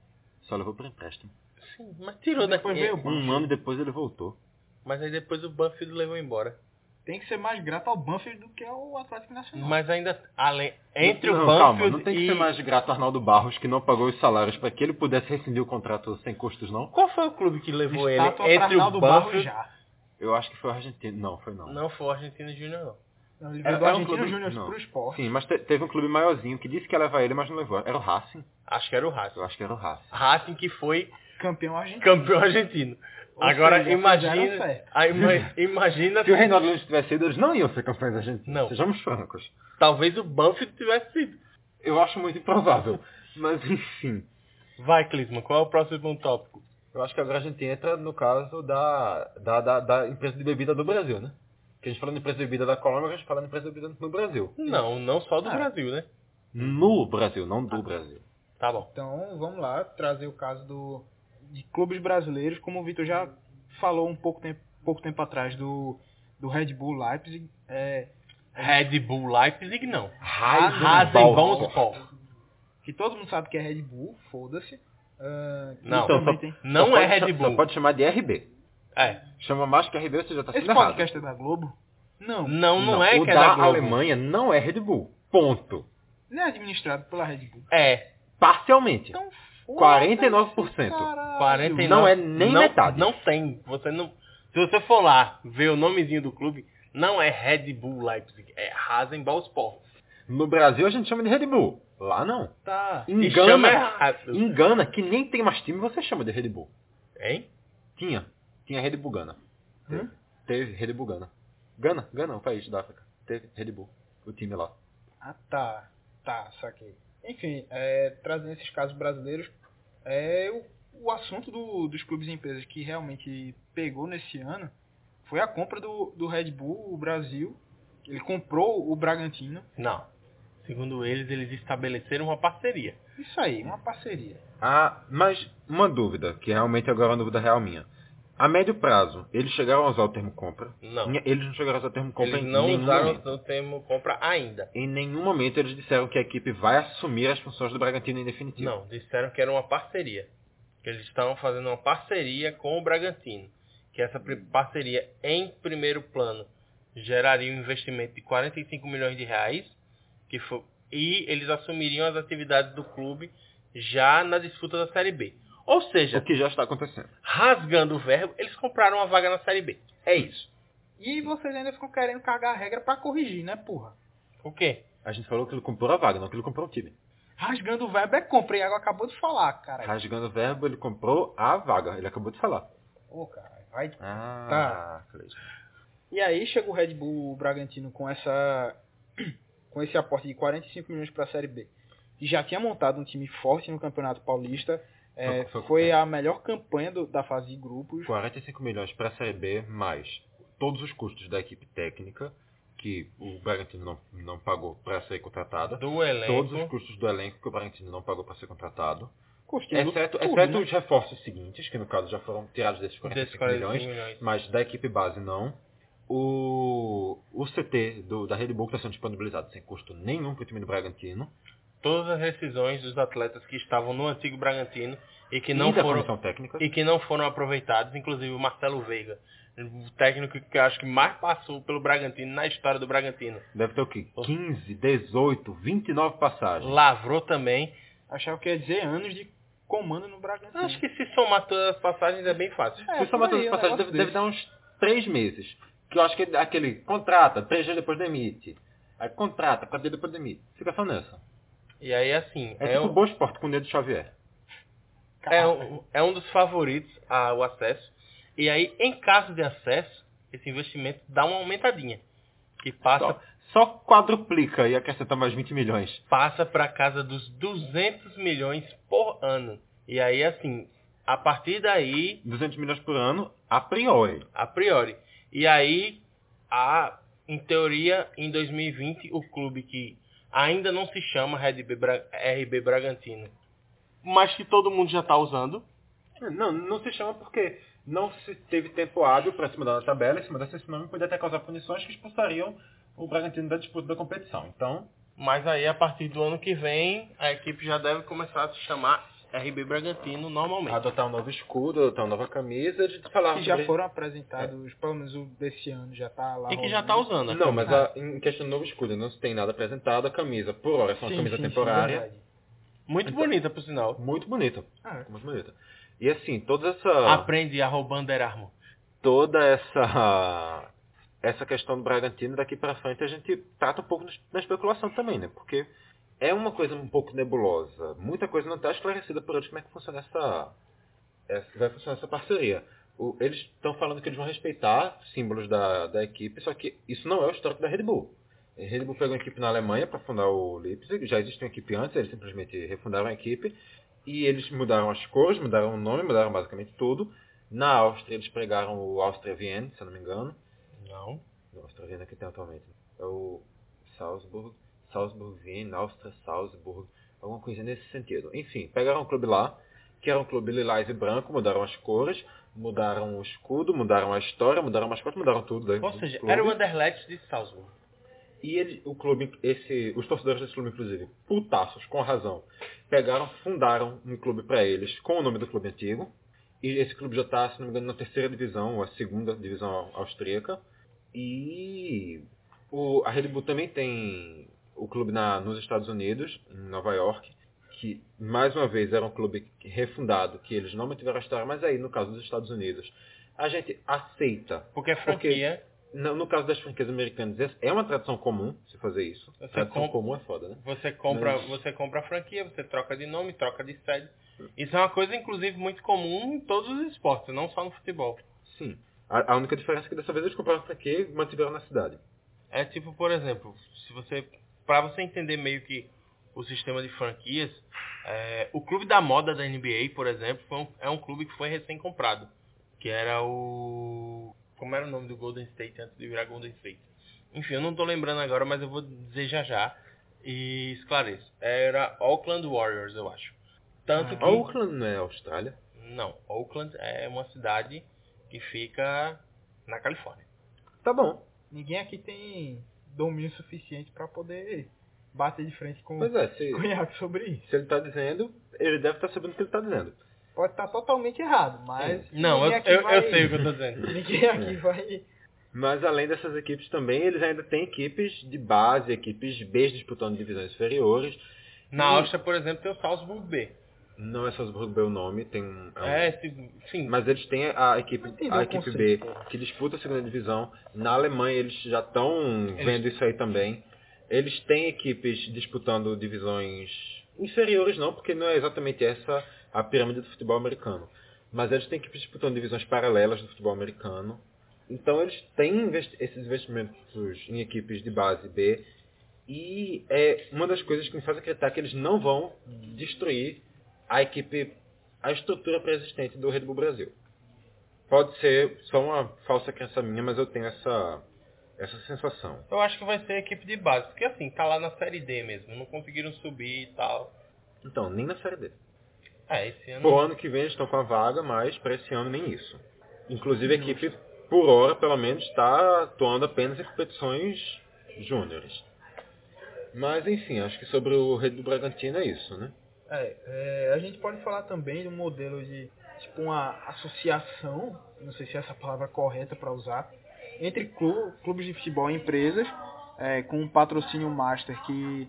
só levou para empréstimo. Sim, mas tirou daqui. Depois veio o Um ano depois ele voltou. Mas aí depois o Banfield levou embora. Tem que ser mais grato ao Banfield do que ao Atlético Nacional. Mas ainda, além, entre não, o calma, Banfield não tem que e... ser mais grato ao Arnaldo Barros que não pagou os salários para que ele pudesse rescindir o contrato sem custos, não? Qual foi o clube que levou ele Estátua pra entre o Arnaldo Barros Banfield... já. Eu acho que foi o argentino. Não, foi não. Não foi o Argentino Júnior, não. Não, Ele veio do é um Argentino clube- Júnior pro esporte. Sim, mas te- teve um clube maiorzinho que disse que ia levar ele, mas não levou. Era o Racing. Acho que era o Racing. Eu acho que era o Racing. Racing que foi Campeão argentino. campeão argentino. Ou Agora seja, imagina, ima- imagina Se o Reinaldo tivesse ido, eles não iam ser campeões argentinos. Não. Sejamos francos. talvez o Banfield tivesse sido. Eu acho muito improvável. Mas, enfim. Vai, Clisman, qual é o próximo tópico? Eu acho que agora a gente entra no caso da, da, da, da empresa de bebida do Brasil, né? Que a gente fala de empresa de bebida da Colômbia, a gente fala de empresa de bebida no Brasil. Não, não só do Ah. Brasil, né? No Brasil, não do Brasil. Tá bom. Então vamos lá trazer o caso do, de clubes brasileiros, como o Vitor já falou um pouco tempo, pouco tempo atrás do, do Red Bull Leipzig. É, Red Bull Leipzig, não. Rasenball que todo mundo sabe que é Red Bull, foda-se. Ah, Não. Então, só- Não Só é Red Bull. Só pode chamar de RB. É. Chama mais que RB, você já está Esse sendo errado. podcast é da Globo? Não. Não, não, é o que é da, da Globo. Alemanha não é Red Bull. Ponto. Não é administrado pela Red Bull. É. Parcialmente. Então, 49%. caralho. 49. Não é nem não, metade. Não tem. Você não. Se você for lá ver o nomezinho do clube, não é Red Bull Leipzig, é Rasenball Sport. No Brasil a gente chama de Red Bull. Lá não. Tá. E chama Engana, errado. engana que nem tem mais time você chama de Red Bull. Hein? Tinha. Tinha Red Bull Gana. Teve. Hum? Teve Red Bull Gana. Gana, Gana, o país da África. Teve Red Bull. O time lá. Ah, tá. Tá, saquei. Enfim, é, trazendo esses casos brasileiros, é, o, o assunto do- dos clubes e empresas que realmente pegou nesse ano foi a compra do, do Red Bull o Brasil. Ele comprou o Bragantino. Não. Segundo eles, eles estabeleceram uma parceria. Isso aí, uma parceria. Ah, mas uma dúvida, que realmente agora é uma dúvida real minha. A médio prazo, eles chegaram a usar o termo compra? Não. Eles não chegaram a usar o termo compra Eles em não nenhum usaram momento. o termo compra ainda. Em nenhum momento eles disseram que a equipe vai assumir as funções do Bragantino em definitivo. Não, disseram que era uma parceria. Que eles estavam fazendo uma parceria com o Bragantino. Que essa parceria, em primeiro plano, geraria um investimento de 45 milhões de reais. Que foi, e eles assumiriam as atividades do clube já na disputa da Série B. Ou seja, O que já está acontecendo. rasgando o verbo, eles compraram uma vaga na Série B. É isso. E vocês ainda ficam querendo cagar a regra pra corrigir, né, porra? O quê? A gente falou que ele comprou a vaga, não que ele comprou o time. Rasgando o verbo é compra, e agora acabou de falar, cara. Rasgando o verbo, ele comprou a vaga. Ele acabou de falar. Ô, cara, vai Ah, Tá. E aí chega o Red Bull Bragantino com essa com esse aporte de 45 milhões para a Série B. E já tinha montado um time forte no Campeonato Paulista. É, Foi- foi- foi a melhor campanha do- da fase de grupos. 45 milhões para a Série B, mais todos os custos da equipe técnica, que o Bragantino não, não pagou para ser contratada. Do elenco. Todos os custos do elenco que o Bragantino não pagou para ser contratado. Exceto, tudo, exceto né? os reforços seguintes, que no caso já foram tirados desses 45 desses 45 milhões, milhões. mas da equipe base não. O, o CT do, da Red Bull está sendo disponibilizado sem custo nenhum para o time do Bragantino. Todas as rescisões dos atletas que estavam no antigo Bragantino e que não e foram e que não foram aproveitados, inclusive o Marcelo Veiga, o técnico que eu acho que mais passou pelo Bragantino na história do Bragantino. Deve ter o quê? 15, 18, 29 passagens. Lavrou também. Achava que ia dizer anos de comando no Bragantino. Acho que se somar todas as passagens é bem fácil. É, Se somar por todas as um passagens, deve, deve dar uns 3 meses. Que eu acho que é aquele contrata, 3 dias depois demite. Aí contrata, 4 dias depois demite. Fica só nessa. E aí, assim, É, é, tipo um, bom esporte com o dedo Xavier. é, um, é um dos favoritos ao acesso. E aí, em caso de acesso, esse investimento dá uma aumentadinha. Que passa Só, só quadruplica e acrescenta mais 20 milhões. passa para casa dos 200 milhões por ano. E aí, assim, a partir daí, 200 milhões por ano, a priori. a priori. E aí, a, em teoria, em 2020, o clube que ainda não se chama RB Bragantino, mas que todo mundo já está usando, Não, não se chama porque não se teve tempo hábil para se mudar na tabela. E se mudasse esse nome, podia até causar punições que expulsariam o Bragantino da disputa da competição. Então, mas aí a partir do ano que vem, a equipe já deve começar a se chamar RB Bragantino normalmente. adotar um novo escudo, adotar uma nova camisa, a gente falava Que já sobre- foram apresentados, pelo menos o desse ano, já tá lá. E que já rodando. está usando. né? Não, mas a- em questão do novo escudo, não se tem nada apresentado. A camisa, por hora, é só uma Sim, camisa sim, sim, temporária. verdade. Muito bonita, por sinal. muito bonita. Ah, Muito bonita. E assim, toda essa. Aprende a roubar Under Armour. toda essa essa questão do Bragantino daqui para frente a gente trata um pouco na especulação também, né? Porque é uma coisa um pouco nebulosa. Muita coisa não está esclarecida por eles como é que funciona essa, essa vai funcionar essa parceria. O- eles estão falando que eles vão respeitar símbolos da, da equipe, só que isso não é o histórico da Red Bull. A Red Bull pegou uma equipe na Alemanha para fundar o Leipzig, já existia uma equipe antes, eles simplesmente refundaram a equipe e eles mudaram as cores, mudaram o nome, mudaram basicamente tudo. Na Áustria eles pregaram o Austria Vienne, se eu não me engano. Não. O Austria Vienne é que tem atualmente. É o Salzburg, Salzburg Vienne, Áustria Salzburg, alguma coisa nesse sentido. Enfim, pegaram um clube lá, que era um clube lilás e branco, mudaram as cores, mudaram o escudo, mudaram a história, mudaram as cores, mudaram tudo. Ou do seja, clube. era o Anderlecht de Salzburg. E ele, o clube, esse, os torcedores desse clube, inclusive, putaços, com razão, pegaram, fundaram um clube para eles com o nome do clube antigo. E esse clube já está, se não me engano, na terceira divisão, ou a segunda divisão au- austríaca. E o, a Red Bull também tem o clube na, nos Estados Unidos, em Nova York, que mais uma vez era um clube refundado, que eles não mantiveram a história, mas aí, no caso dos Estados Unidos, a gente aceita Porque é franquia. no, no caso das franquias americanas, é uma tradição comum se fazer isso. Você tradição compra- comum é foda, né? Você compra, Mas- você compra a franquia, você troca de nome, troca de sede. Isso é uma coisa, inclusive, muito comum em todos os esportes, não só no futebol. Sim. A, a única diferença é que dessa vez eles compraram a franquia e mantiveram na cidade. É tipo, por exemplo, se você, para você entender meio que o sistema de franquias, é, o clube da moda da NBA, por exemplo, foi um- é um clube que foi recém comprado, que era o, como era o nome do Golden State antes de virar Golden State? Enfim, eu não tô lembrando agora, mas eu vou dizer já já e esclareço. Era Oakland Warriors, eu acho. Tanto que Oakland não é Austrália. não, Oakland é uma cidade que fica na Califórnia. Tá bom. Ninguém aqui tem domínio suficiente pra poder bater de frente com é, se, com o Iaco sobre isso. se ele tá dizendo, ele deve estar sabendo o que ele tá dizendo. Pode estar totalmente errado, mas. Não, eu, eu, vai- eu sei o que eu tô dizendo. Ninguém aqui vai. Mas além dessas equipes também, eles ainda têm equipes de base, equipes B disputando divisões inferiores. Na E- Áustria, por exemplo, tem o Salzburg B. Não é Salzburg B o nome, tem um... é um- É, esse- sim. Mas eles têm a equipe, a equipe B que disputa a segunda divisão. Na Alemanha eles já estão vendo isso aí também. Eles têm equipes disputando divisões inferiores não, porque não é exatamente essa a pirâmide do futebol americano. Mas eles têm equipes disputando divisões paralelas do futebol americano. Então eles têm investi- esses investimentos em equipes de base B. E é uma das coisas que me faz acreditar que eles não vão destruir a equipe, a estrutura pré-existente do Red Bull Brasil. Pode ser só uma falsa crença minha, mas eu tenho essa, essa sensação. Eu acho que vai ser a equipe de base. Porque assim, tá lá na série D mesmo. Não conseguiram subir e tal. Então, nem na série D. É, esse ano. Por ano que vem eles estão com a vaga, mas para esse ano nem isso. Inclusive a equipe, por hora, pelo menos, está atuando apenas em competições júniores. Mas enfim, acho que sobre o Red Bull Bragantino é isso, né? É, é, a gente pode falar também de um modelo de tipo uma associação, não sei se é essa palavra correta para usar, entre clu- clubes de futebol e empresas, é, com um patrocínio master que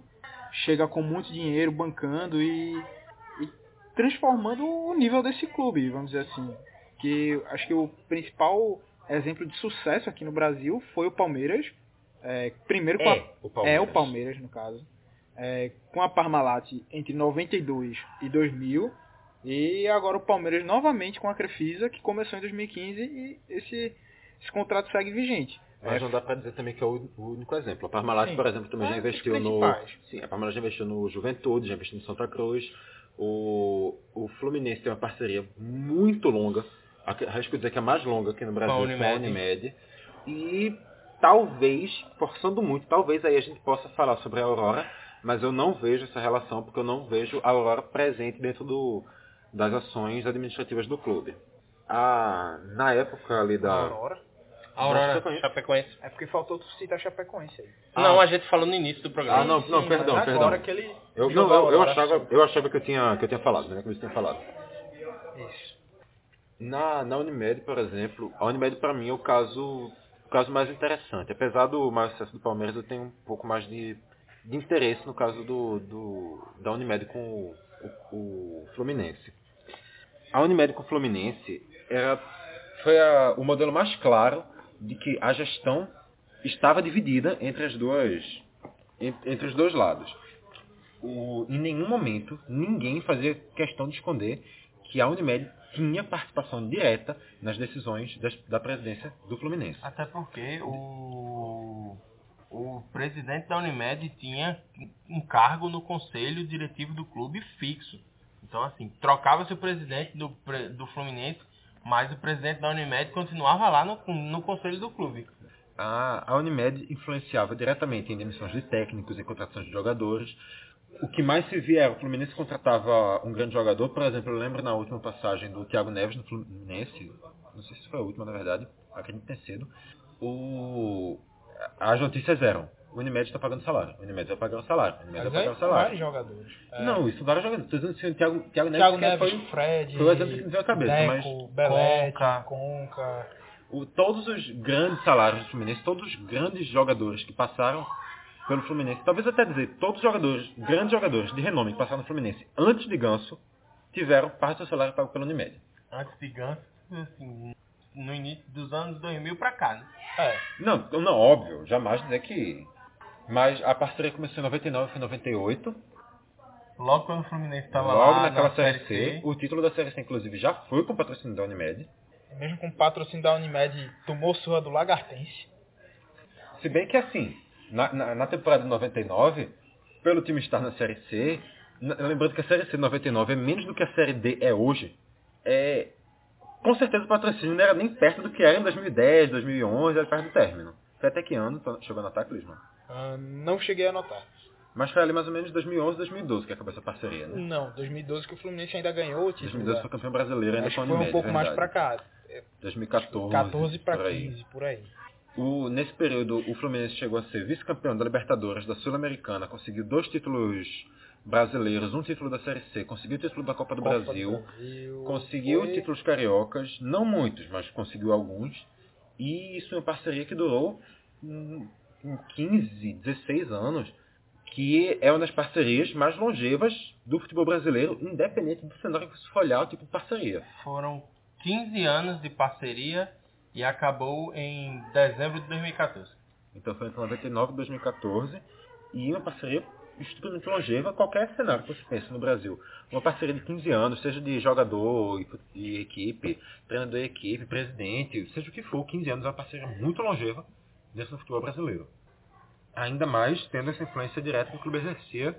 chega com muito dinheiro bancando e, e transformando o nível desse clube, vamos dizer assim. Que acho que o principal exemplo de sucesso aqui no Brasil foi o Palmeiras. é, primeiro com a É o Palmeiras. é o Palmeiras, no caso. É, com a Parmalat entre 92 e 2000. E agora o Palmeiras novamente com a Crefisa, que começou em 2015 e esse, esse contrato segue vigente. Mas É, não dá pra dizer também que é o único exemplo. A Parmalat, Sim. por exemplo, também já É, investiu os no. Sim, a Parmalat já investiu no Juventude, já investiu no Santa Cruz. O, o Fluminense tem uma parceria muito longa, acho que dizer que é mais longa aqui no Brasil Com a com a Unimed. Unimed. E talvez, forçando muito, talvez aí a gente possa falar sobre a Aurora, mas eu não vejo essa relação porque eu não vejo a Aurora presente dentro do, das ações administrativas do clube. A, na época ali da. Aurora. Aurora, Chapecoense. Chapecoense. É porque faltou tu citar Chapecoense aí. Não, a gente falou no início do programa. Ah, não, não, Sim, perdão, perdão. Agora que ele Eu, não, eu, eu achava, eu achava que eu tinha, que eu tinha falado, né? Que eu tinha falado. Isso. Na, na Unimed, por exemplo, a Unimed para mim é o caso, o caso mais interessante. Apesar do maior sucesso do Palmeiras, eu tenho um pouco mais de, de interesse no caso do, do, da Unimed com o, o, o Fluminense. A Unimed com o Fluminense era, foi a- o modelo mais claro de que a gestão estava dividida entre as duas en- entre os dois lados. O- em nenhum momento ninguém fazia questão de esconder que a Unimed tinha participação direta nas decisões das- da presidência do Fluminense. Até porque o, o presidente da Unimed tinha um cargo no conselho diretivo do clube fixo. Então, assim, trocava-se o presidente do, do Fluminense, mas o presidente da Unimed continuava lá no, no conselho do clube. A, a Unimed influenciava diretamente em demissões de técnicos e contratações de jogadores. O que mais se via era o Fluminense contratava um grande jogador, por exemplo, eu lembro na última passagem do Thiago Neves no Fluminense, não sei se foi a última na verdade, acredito que tenha sido, o, as notícias eram, o Unimed está pagando salário, o Unimed vai pagar o salário, o Unimed Mas vai pagar o salário. vários jogadores. É, Não, isso vários jogadores. Estou dizendo assim, o Thiago, Thiago Neves, Thiago sequer Neves, foi Fred, foi o exemplo que me veio à cabeça, Deco, mas- Belete, Conca. Conca. o- todos os grandes salários do Fluminense, todos os grandes jogadores que passaram pelo Fluminense, talvez até dizer, todos os jogadores, grandes jogadores de renome que passaram no Fluminense antes de Ganso, tiveram parte do seu salário pago pela Unimed. Antes de Ganso, assim, no início dos anos 2000 pra cá, né? É, Não, não, óbvio, jamais dizer que... Mas a parceria começou em 99, foi em 98. Logo quando o Fluminense estava logo lá naquela na Série C. C, O título da Série C, inclusive, já foi com patrocínio da Unimed. mesmo com o patrocínio da Unimed, tomou surra do Lagartense. Se bem que assim, na, na, na temporada de 99, pelo time estar na Série C, lembrando que a Série C de 99 é menos do que a Série D é hoje, é, com certeza o patrocínio não era nem perto do que era em 2010, 2011, era perto do término. Foi até que ano chegou a anotar, Clisman? Ah, não cheguei a notar. Mas foi ali mais ou menos 2011, 2012 que acabou essa parceria, né? Não, 2012 que o Fluminense ainda ganhou o título. 2012 né? foi campeão brasileiro ainda Acho com a foi um pouco mais pra cá. 2014, 14 pra por aí. 15, por aí. O- nesse período, o Fluminense chegou a ser vice-campeão da Libertadores, da Sul-Americana, conseguiu dois títulos brasileiros, um título da Série C, conseguiu o título da Copa do Copa Brasil, Brasil. conseguiu Foi- títulos cariocas, não muitos, mas conseguiu alguns, e isso é uma parceria que durou hum, hum, 15, 16 anos, que é uma das parcerias mais longevas do futebol brasileiro, independente do cenário que se for olhar o tipo de parceria. foram 15 anos de parceria e acabou em dezembro de 2014. Então foi entre 99 e 2014 e uma parceria extremamente longeva qualquer cenário que você pense no Brasil. Uma parceria de 15 anos, seja de jogador e, equipe, treinador e equipe, presidente, seja o que for, 15 anos é uma parceria muito longeva dentro do futebol brasileiro. Ainda mais tendo essa influência direta que o clube exercia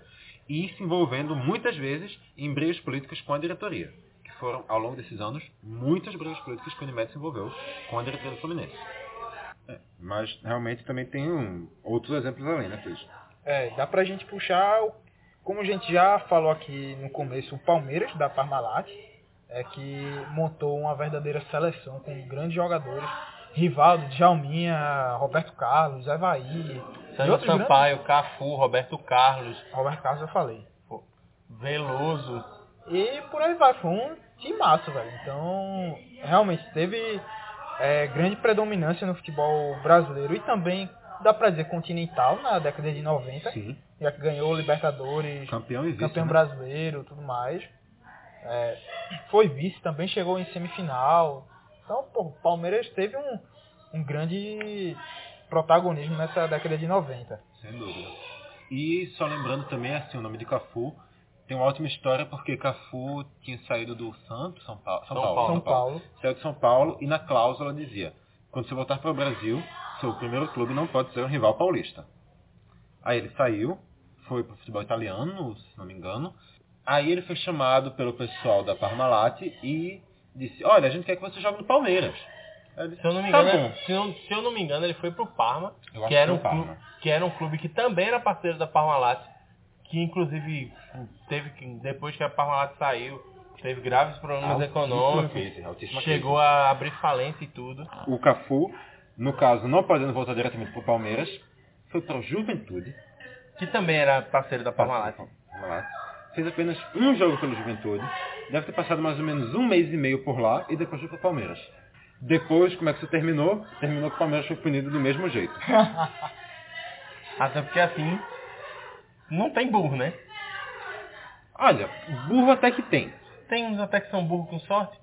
e se envolvendo muitas vezes em brigas políticas com a diretoria. Que foram, ao longo desses anos, muitas brigas políticas que o Unimed se envolveu com a diretoria do Fluminense. É, mas realmente também tem um- outros exemplos além, né, Cris? É, dá pra gente puxar, o- como a gente já falou aqui no começo, o Palmeiras, da Parmalat, é que montou uma verdadeira seleção com grandes jogadores. Rivaldo, Djalminha, Roberto Carlos, Evaí. Sandro Sampaio, Cafu, Roberto Carlos, grandes- Roberto Carlos eu falei. Veloso. E por aí vai, foi um timaço, velho. Então, realmente teve é, grande predominância no futebol brasileiro e também, dá pra dizer, continental na década de 90, Sim. já que ganhou Libertadores, Campeão e vice. campeão né? brasileiro tudo mais. É, foi vice, também chegou em semifinal. Então, pô, o Palmeiras teve um, um grande protagonismo nessa década de 90. Sem dúvida. E só lembrando também, assim, o nome de Cafu tem uma ótima história porque Cafu tinha saído do Santos, São Paulo, São, São Paulo, Paulo. São Paulo. Saiu de São Paulo e na cláusula dizia, quando você voltar para o Brasil, seu primeiro clube não pode ser um rival paulista. Aí ele saiu, foi para o futebol italiano, se não me engano. Aí ele foi chamado pelo pessoal da Parmalat e disse, olha, a gente quer que você jogue no Palmeiras. Disse, Se eu não me tá engano, bom. se eu, se eu não me engano, ele foi pro Parma, que era, um o clube, Parma. que era um clube que também era parceiro da Parmalat, que inclusive teve que, depois que a Parmalat saiu, teve graves problemas Altíssima econômicos, crise, chegou a abrir falência e tudo. crise. O Cafu, no caso, não podendo voltar diretamente pro Palmeiras, foi para o Juventude. Que também era parceiro da Parmalat. Parmalat. Fez apenas um jogo pelo Juventude. Deve ter passado mais ou menos um mês e meio por lá e depois foi pro Palmeiras. Depois, como é que isso terminou? Terminou que o Palmeiras foi punido do mesmo jeito. Até porque assim, não tem burro, né? Olha, burro até que tem. Tem uns até que são burro com sorte.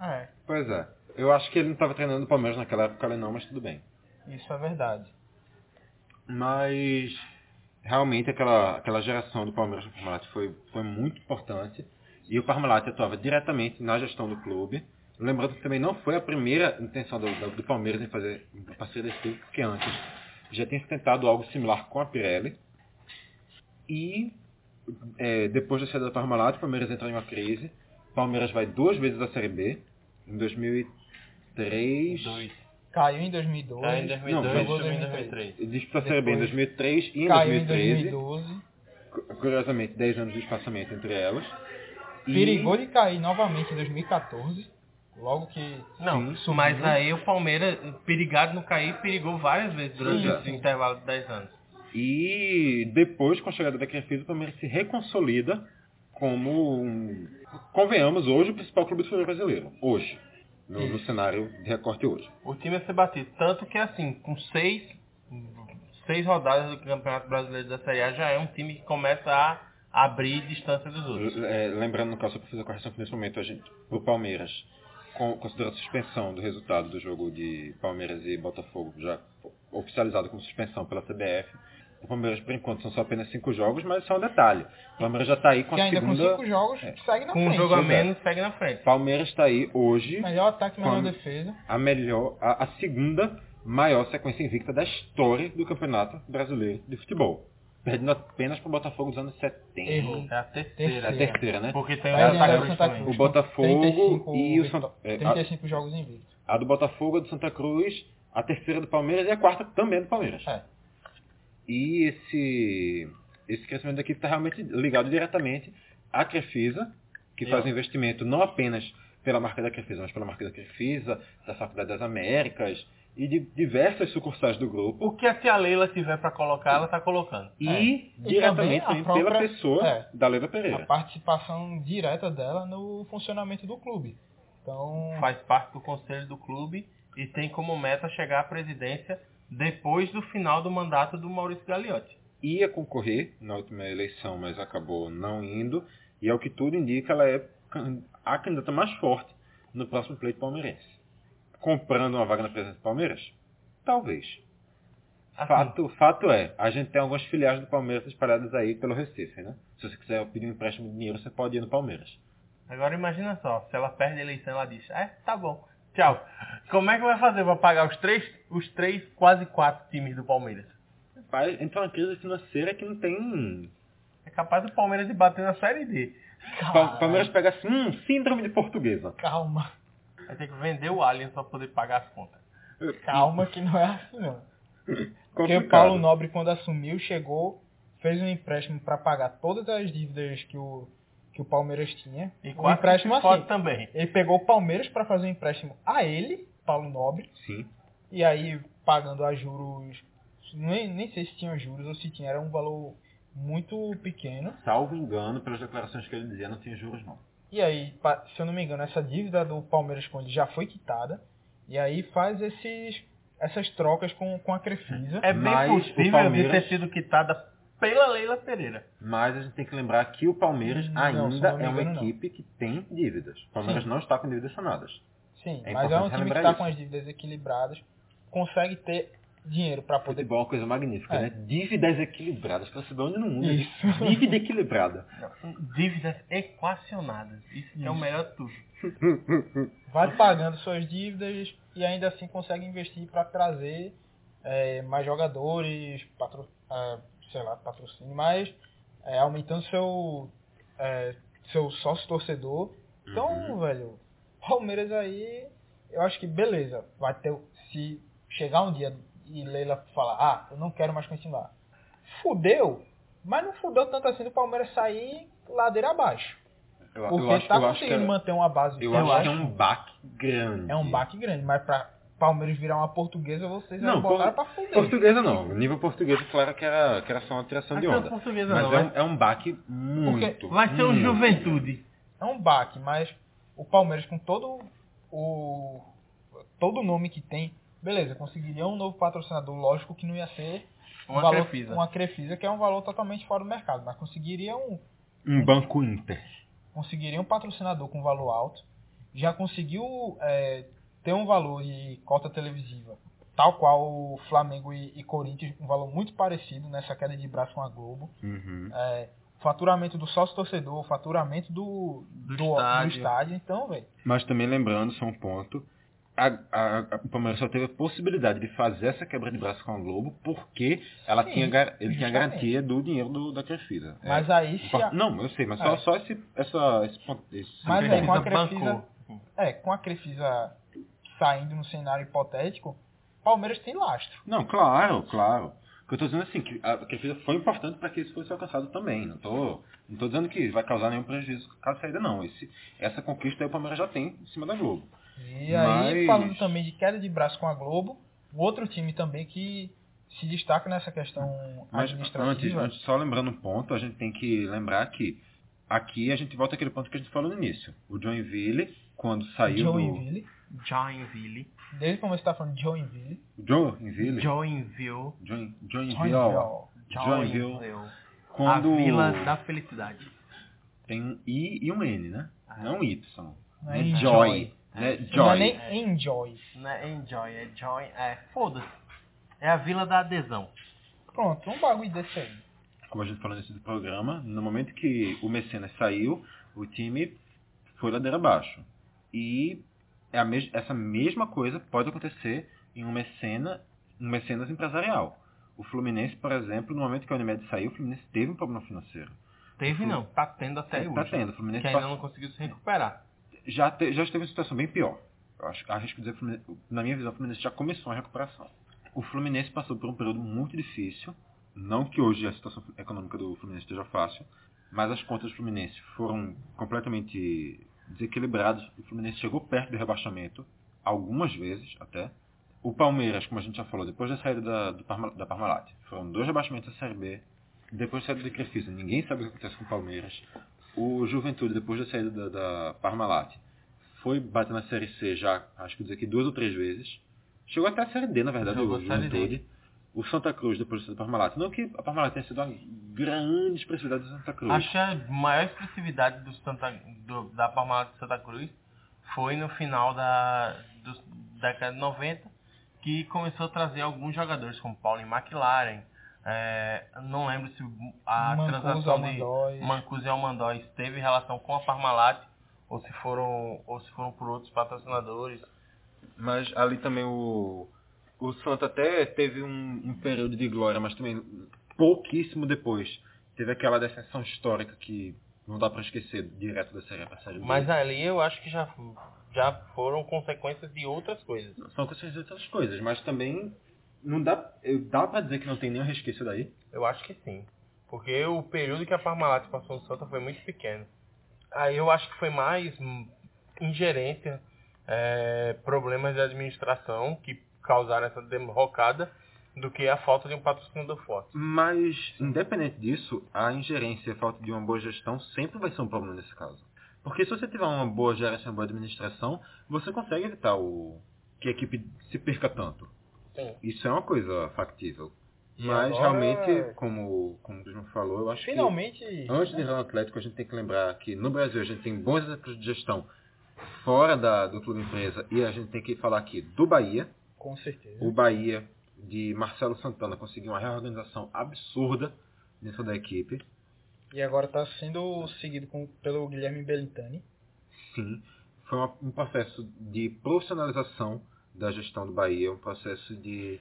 É, Pois é. Eu acho que ele não estava treinando o Palmeiras naquela época, ele não, mas tudo bem. isso é verdade. Mas realmente aquela, aquela geração do Palmeiras no Parmalat foi, foi muito importante. E o Parmalat atuava diretamente na gestão do clube. Lembrando que também não foi a primeira intenção do, do, do Palmeiras em fazer parceria desse tipo, porque antes já tinha se tentado algo similar com a Pirelli. E é, depois da saída do Parmalat, o Palmeiras entra em uma crise. O Palmeiras vai duas vezes à Série B. Em 2003. Dois. Caiu em 2012. Caiu em 2002 jogou e subiu em 2003. 2003. Disputou a Série B em Depois 2003 e em Caiu em 2013. 2012. Curiosamente, 10 anos de espaçamento entre elas. E- Perigou de cair novamente em 2014. Logo que. Não, Sim, mas aí o Palmeiras, perigado não cair, perigou várias vezes durante Sim, esse sim. intervalo de 10 anos. E depois, com a chegada da Crefisa, o Palmeiras se reconsolida como, um, convenhamos, hoje o principal clube do futebol brasileiro. Hoje. No, no cenário de recorte hoje. O time ia ser batido. Tanto que, assim, com seis, seis rodadas do Campeonato Brasileiro da Série A, já é um time que começa a abrir distância dos outros. É, lembrando, no caso, só para fazer a correção, que nesse momento a gente, o Palmeiras, com, considerando a suspensão do resultado do jogo de Palmeiras e Botafogo, já oficializado como suspensão pela CBF, o Palmeiras, por enquanto, são só apenas cinco jogos, mas isso é um detalhe. O Palmeiras já está aí com Que a ainda com segunda... cinco jogos é. segue na Com um frente. jogo a pois é. menos, segue na frente. Palmeiras está aí hoje Melhor ataque, melhor defesa. a melhor, a, a segunda maior sequência invicta da história do Campeonato Brasileiro de Futebol. Perdendo apenas para o Botafogo dos anos 70. Errou. É a terceira. É a terceira, né? Porque tem o Santa Cruz o Santa também. Cruz. O Botafogo 35 e o Santa... é, a, 35 jogos invictos. a do Botafogo, a do Santa Cruz, a terceira do Palmeiras e a quarta também do Palmeiras. É. E esse, esse crescimento daqui está realmente ligado diretamente à Crefisa, que E faz um investimento não apenas pela marca da Crefisa, mas pela marca da Crefisa, da Faculdade das Américas e de diversas sucursais do grupo. O que a tia Leila tiver pra colocar, ela tá colocando. E E diretamente também a também pela própria- pessoa é. da Leila A Pereira. participação direta dela no funcionamento do clube. Então, Faz parte do conselho do clube e tem como meta chegar à presidência depois do final do mandato do Maurício Gagliotti. Ia concorrer na última eleição, mas acabou não indo. E ao que tudo indica, ela é a candidata mais forte no próximo pleito palmeirense. Comprando uma vaga na presidência do Palmeiras? Talvez. Assim, Fato, fato é, a gente tem algumas filiais do Palmeiras espalhadas aí pelo Recife, né? Se você quiser pedir um empréstimo de dinheiro, você pode ir no Palmeiras. Agora imagina só, se ela perde a eleição, ela diz, é, tá bom, tchau. Como é que vai fazer pra pagar os três, os três, quase quatro times do Palmeiras? Rapaz, entra uma crise financeira que não tem... É capaz do Palmeiras de bater na Série D. Pa- Palmeiras pega assim, hum, síndrome de portuguesa. calma. Vai ter que vender o Allianz pra poder pagar as contas. Calma que não é assim não. Porque o Paulo Nobre, quando assumiu, chegou, fez um empréstimo para pagar todas as dívidas que o, que o Palmeiras tinha. E um quase empréstimo assim. também. Ele pegou o Palmeiras para fazer um empréstimo a ele, Paulo Nobre, Sim. e aí pagando a juros, nem, nem sei se tinha juros ou se tinha, era um valor muito pequeno. Salvo engano, pelas declarações que ele dizia, não tinha juros não. E aí, se eu não me engano, essa dívida do Palmeiras com ele já foi quitada. E aí faz esses, essas trocas com, com a Crefisa. É bem Mas o possível Palmeiras- de ter sido quitada pela Leila Pereira. Mas a gente tem que lembrar que o Palmeiras Não, ainda não é uma engano, não. equipe que tem dívidas. O Palmeiras Sim. não está com dívidas sanadas. Sim, É mas é um time que está isso. com as dívidas equilibradas, consegue ter dinheiro para poder. Futebol é uma coisa magnífica, É. né? Dívidas equilibradas. Pra saber onde no mundo Isso. existe dívida equilibrada. Dívidas equacionadas. Isso, que é o melhor de tudo. Vai pagando suas dívidas e ainda assim consegue investir para trazer é, mais jogadores, patro, é, sei lá, patrocínio, mas é, aumentando seu, é, seu sócio torcedor. Então, Uhum. velho, Palmeiras aí, eu acho que beleza. Vai ter. Se chegar um dia e Leila falar, ah, eu não quero mais continuar. Fudeu, mas não fudeu tanto assim do Palmeiras sair ladeira abaixo. Eu, Porque eu acho, tá eu acho que conseguindo é, manter uma base. eu acho que é um baque grande. é um baque grande, mas pra Palmeiras virar uma portuguesa, vocês Não, botaram por- pra fuder. Portuguesa não. Nível português, claro que era, que era só uma tiração de onda. portuguesa Mas não, é, um, é um baque muito. Vai ser um muito Juventude. É um baque, mas o Palmeiras com todo o todo o nome que tem, beleza, conseguiria um novo patrocinador, lógico que não ia ser um Uma valor, Crefisa. uma Crefisa, que é um valor totalmente fora do mercado, mas conseguiria um Um banco Inter. conseguiria um patrocinador com valor alto, já conseguiu é, ter um valor de cota televisiva, tal qual o Flamengo e, e Corinthians, um valor muito parecido nessa queda de braço com a Globo. Uhum. É, faturamento do sócio torcedor, faturamento do, Do do, estádio. do estádio, então, velho. Mas também lembrando, só um ponto, a, a, a- o Palmeiras só teve a possibilidade de fazer essa quebra de braço com a Globo porque ela Sim, tinha, ele tinha garantia do dinheiro do, da Crefisa. É, Mas aí se a- Não, eu sei, mas É. só, só esse, essa, esse ponto. Esse Mas aí, com a Crefisa Crefisa, bancou. é, com a Crefisa saindo no cenário hipotético, Palmeiras tem lastro. Não, claro, claro. O que eu tô dizendo é assim, que a Crefisa foi importante para que isso fosse alcançado também. Não tô, não tô dizendo que vai causar nenhum prejuízo caso saída, não. Esse, essa conquista aí o Palmeiras já tem em cima da Globo. E aí, Mas- falando também de queda de braço com a Globo, o outro time também que se destaca nessa questão Mas antes, administrativa. antes, só lembrando um ponto, a gente tem que lembrar que aqui a gente volta àquele ponto que a gente falou no início. O Joinville, quando saiu Joinville. Joinville. Desde o começo você tá falando Joinville. Joinville? Joinville. Join, Joinville. Joinville. Joinville. Joinville. Quando A Vila da Felicidade. tem um I e um N, né? Não um Y. Não É é Joy. enjoy. Né? Não é Joy. nem enjoy. Não é Enjoy, é Join. É, foda-se. É a Vila da Adesão. Pronto, um bagulho desse aí. Como a gente falou nesse programa, no momento que o Mecenas saiu, o time foi ladeira abaixo. E é a mes essa mesma coisa pode acontecer em um mecena, um mecenas empresarial. O Fluminense, por exemplo, no momento que a Unimed saiu, o Fluminense teve um problema financeiro. Teve não, tá tendo até É, hoje. tá tendo. O Fluminense Que ainda não conseguiu se recuperar. já, te- já esteve em situação bem pior. Eu acho, arrisco dizer Fluminense, na minha visão, o Fluminense já começou a recuperação. O Fluminense passou por um período muito difícil. Não que hoje a situação econômica do Fluminense esteja fácil, mas as contas do Fluminense foram completamente desequilibradas. O Fluminense chegou perto do rebaixamento, algumas vezes até. O Palmeiras, como a gente já falou, depois da saída da, do Parma, da Parmalat, foram dois rebaixamentos da Série B. Depois da saída do Crefisa, ninguém sabe o que acontece com o Palmeiras. O Juventude, depois da saída da, da Parmalat, foi bater na Série C já, acho que dizer aqui duas ou três vezes. Chegou até a Série D, na verdade, o. Juventude. O Santa Cruz, depois da Parmalat. Não que a Parmalat tenha sido uma grande expressividade do Santa Cruz. Acho que a maior expressividade do Santa, do- da Parmalat de Santa Cruz foi no final da dos, década de 90, que começou a trazer alguns jogadores, como Paulo McLaren. É, não lembro se a Mancuso, transação de. Mancuso e Almandóis teve relação com a Parmalat ou se foram ou se foram por outros patrocinadores. Mas ali também o, o Santa até teve um, um período de glória, mas também pouquíssimo depois. Teve aquela descensão histórica que não dá para esquecer direto da Série A para Série B. Mas ali eu acho que já, já foram consequências de outras coisas. São questões de outras coisas, mas também não dá, dá para dizer que não tem nenhum resquício daí. Eu acho que sim. Porque o período que a Parmalat passou no Santa foi muito pequeno. Aí eu acho que foi mais ingerência, é, problemas de administração que causaram essa derrocada do que a falta de um patrocinador forte. Mas, independente disso, a ingerência e a falta de uma boa gestão sempre vai ser um problema nesse caso. Porque se você tiver uma boa gestão, uma boa administração, você consegue evitar o que a equipe se perca tanto. Sim. Isso é uma coisa factível. E Mas agora- realmente, como, como o Bruno falou, eu acho Finalmente. que antes de entrar no Atlético, a gente tem que lembrar que no Brasil a gente tem bons exemplos de gestão fora da, do clube empresa e a gente tem que falar aqui do Bahia. Com certeza. O Bahia de Marcelo Santana conseguiu uma reorganização absurda dentro da equipe. E agora está sendo seguido com- pelo Guilherme Belintani. Sim, foi uma- um processo de profissionalização da gestão do Bahia, um processo de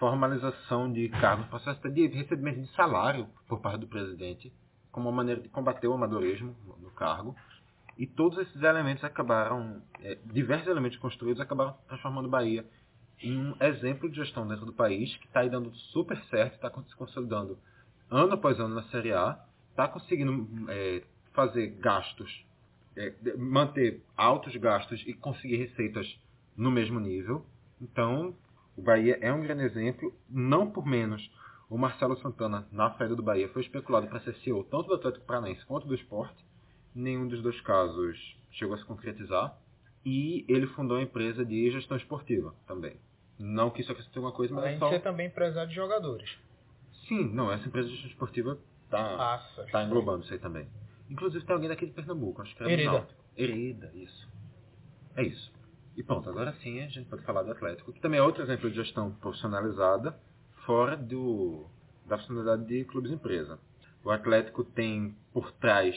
formalização de cargos, um processo de recebimento de salário por parte do presidente. como uma maneira de combater o amadorismo no- no cargo. E todos esses elementos acabaram, é, diversos elementos construídos acabaram transformando o Bahia em um exemplo de gestão dentro do país, que está aí dando super certo, está se consolidando ano após ano na Série A, está conseguindo é, fazer gastos, é, manter altos gastos e conseguir receitas no mesmo nível. Então, o Bahia é um grande exemplo, não por menos. O Marcelo Santana, na saída do Bahia, foi especulado para ser CEO tanto do Atlético Paranaense quanto do Esporte. Nenhum dos dois casos chegou a se concretizar. E ele fundou a empresa de gestão esportiva também. Não que isso acrescente alguma coisa, mas Além é só... ser também empresário de jogadores. Sim, não, essa empresa de gestão esportiva tá, Nossa. tá englobando isso aí também. Inclusive tem alguém daqui de Pernambuco, acho que era Hereda. Náutico. Hereda, isso. É isso. E pronto, agora sim a gente pode falar do Atlético, que também é outro exemplo de gestão profissionalizada fora do, da funcionalidade de clubes empresa. O Atlético tem por trás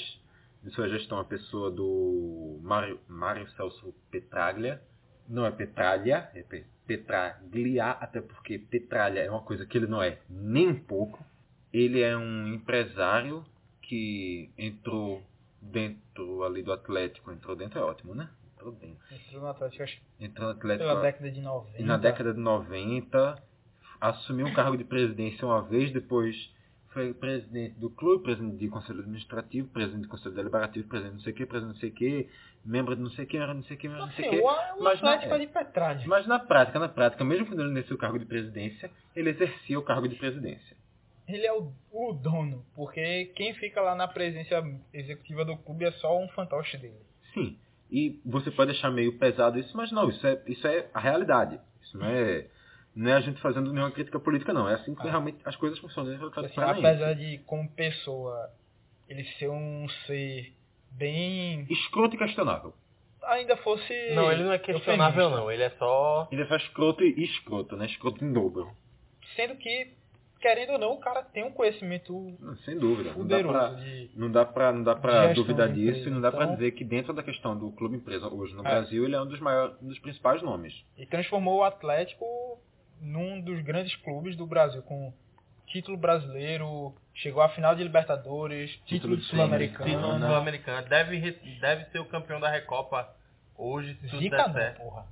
de sua gestão a pessoa do Mário, Celso Petraglia. Não é Petralha, é Pe- Petraglia, até porque Petralha é uma coisa que ele não é nem um pouco. Ele é um empresário que entrou dentro ali do Atlético. Entrou dentro é ótimo, né? Entrou dentro. Entrou no Atlético acho que Entrou no Atlético pela década de 90. e na década de 90, assumiu um cargo de presidência uma vez, depois foi presidente do clube, presidente de conselho administrativo, presidente do conselho deliberativo, presidente de não sei o que, presidente de não sei o que, membro de não sei o que, não sei o que, não sei o Assim, que. o, o Mas na- Atlético é. Mas na prática, na prática, mesmo quando ele exercia o cargo de presidência, ele exercia o cargo de presidência. Ele é o, o dono, porque quem fica lá na presença executiva do clube é só um fantoche dele. Sim. E você pode achar meio pesado isso, mas não, isso é, isso é a realidade. Isso não é, não é a gente fazendo nenhuma crítica política, não. É assim que Ah. realmente as coisas funcionam Assim, apesar de, como pessoa, ele ser um ser bem. Escroto e questionável. Ainda fosse. Não, ele não é questionável não, ele é só... Ele faz escroto e escroto, né? Escroto em dobro. Sendo que, querendo ou não, o cara tem um conhecimento Não, Sem dúvida. Não dá pra, de. não dá pra, não dá pra duvidar disso empresa, e não dá pra então- dizer que dentro da questão do clube empresa hoje no É. Brasil, ele é um dos maiores, um dos principais nomes. E transformou o Atlético num dos grandes clubes do Brasil, com título brasileiro, chegou à final de Libertadores, título, Título de sul-americano. Título sul-americano. Deve, deve ser o campeão da Recopa hoje, se tudo Zica der não, certo. porra.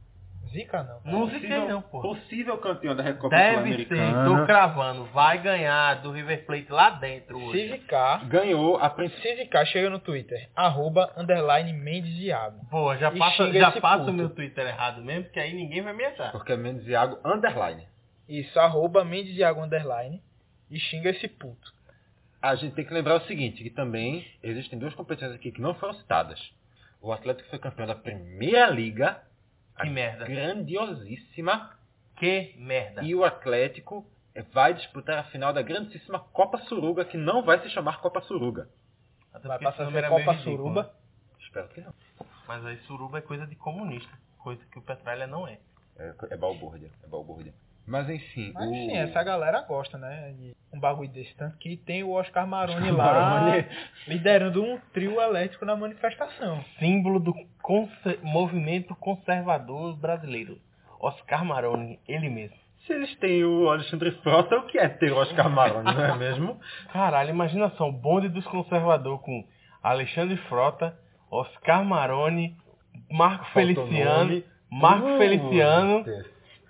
Zica não. Não ziquei não, porra. Possível campeão da Recopa Deve ser, tô cravando. Vai ganhar do River Plate lá dentro hoje. zicar, Ganhou a princípio. se zicar, chega no Twitter, arroba, underline, Mendes Iago. Pô, já passa, já passa o meu Twitter errado mesmo, porque aí ninguém vai me achar. Porque é Mendes Iago underline. Isso, arroba, Mendes Iago, underline, e xinga esse puto. A gente tem que lembrar o seguinte, que também existem duas competições aqui que não foram citadas. O Atlético foi campeão da Primeira Liga, Que merda. grandiosíssima, Que merda. e o Atlético vai disputar a final da grandíssima Copa Suruga, que não vai se chamar Copa Suruga. Até Vai passar a ser Copa meio ridículo, Suruba. né? Espero que não. Mas aí suruba é coisa de comunista. Coisa que o Petralha não é. É, é balbúrdia, é balbúrdia. Mas enfim, Mas o... sim, essa galera gosta, né? De um bagulho desse. Tanto que tem o Oscar Maroni Oscar lá Maroni. liderando um trio elétrico na manifestação. Símbolo do conse- movimento conservador brasileiro. Oscar Maroni, ele mesmo. Se eles têm o Alexandre Frota, o que é ter o Oscar Maroni, não é mesmo? Caralho, imagina só, o bonde dos conservadores com Alexandre Frota, Oscar Maroni, Marco Feliciano, nome. Marco Uh, Feliciano Deus.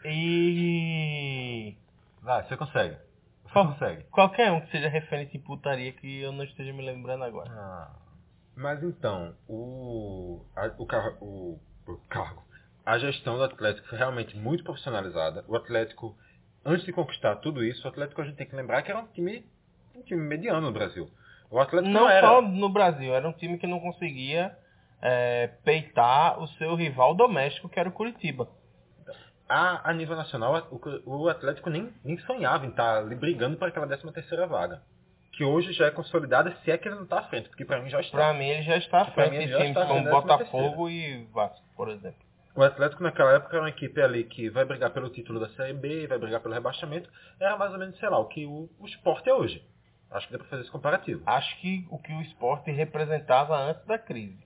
E Vai, você consegue. Você Qual? consegue. qualquer um que seja referente em putaria que eu não esteja me lembrando agora. Ah, mas então, o, a- o, carro, o, o cargo, a gestão do Atlético foi realmente muito profissionalizada. O Atlético, antes de conquistar tudo isso, o Atlético a gente tem que lembrar que era um time, um time mediano no Brasil. O Atlético não, Não era. só no Brasil, era um time que não conseguia é, peitar o seu rival doméstico, que era o Curitiba. A, a nível nacional, o, o Atlético nem, nem sonhava em estar ali brigando por aquela 13 terceira vaga. Que hoje já é consolidada, se é que ele não está à frente, porque para mim já está. Pra mim ele já está à frente de times como Botafogo e Vasco, por exemplo. O Atlético naquela época era uma equipe ali que vai brigar pelo título da Série B, vai brigar pelo rebaixamento. Era mais ou menos, sei lá, o que o, o esporte é hoje. Acho que dá pra fazer esse comparativo. Acho que o que o esporte representava antes da crise.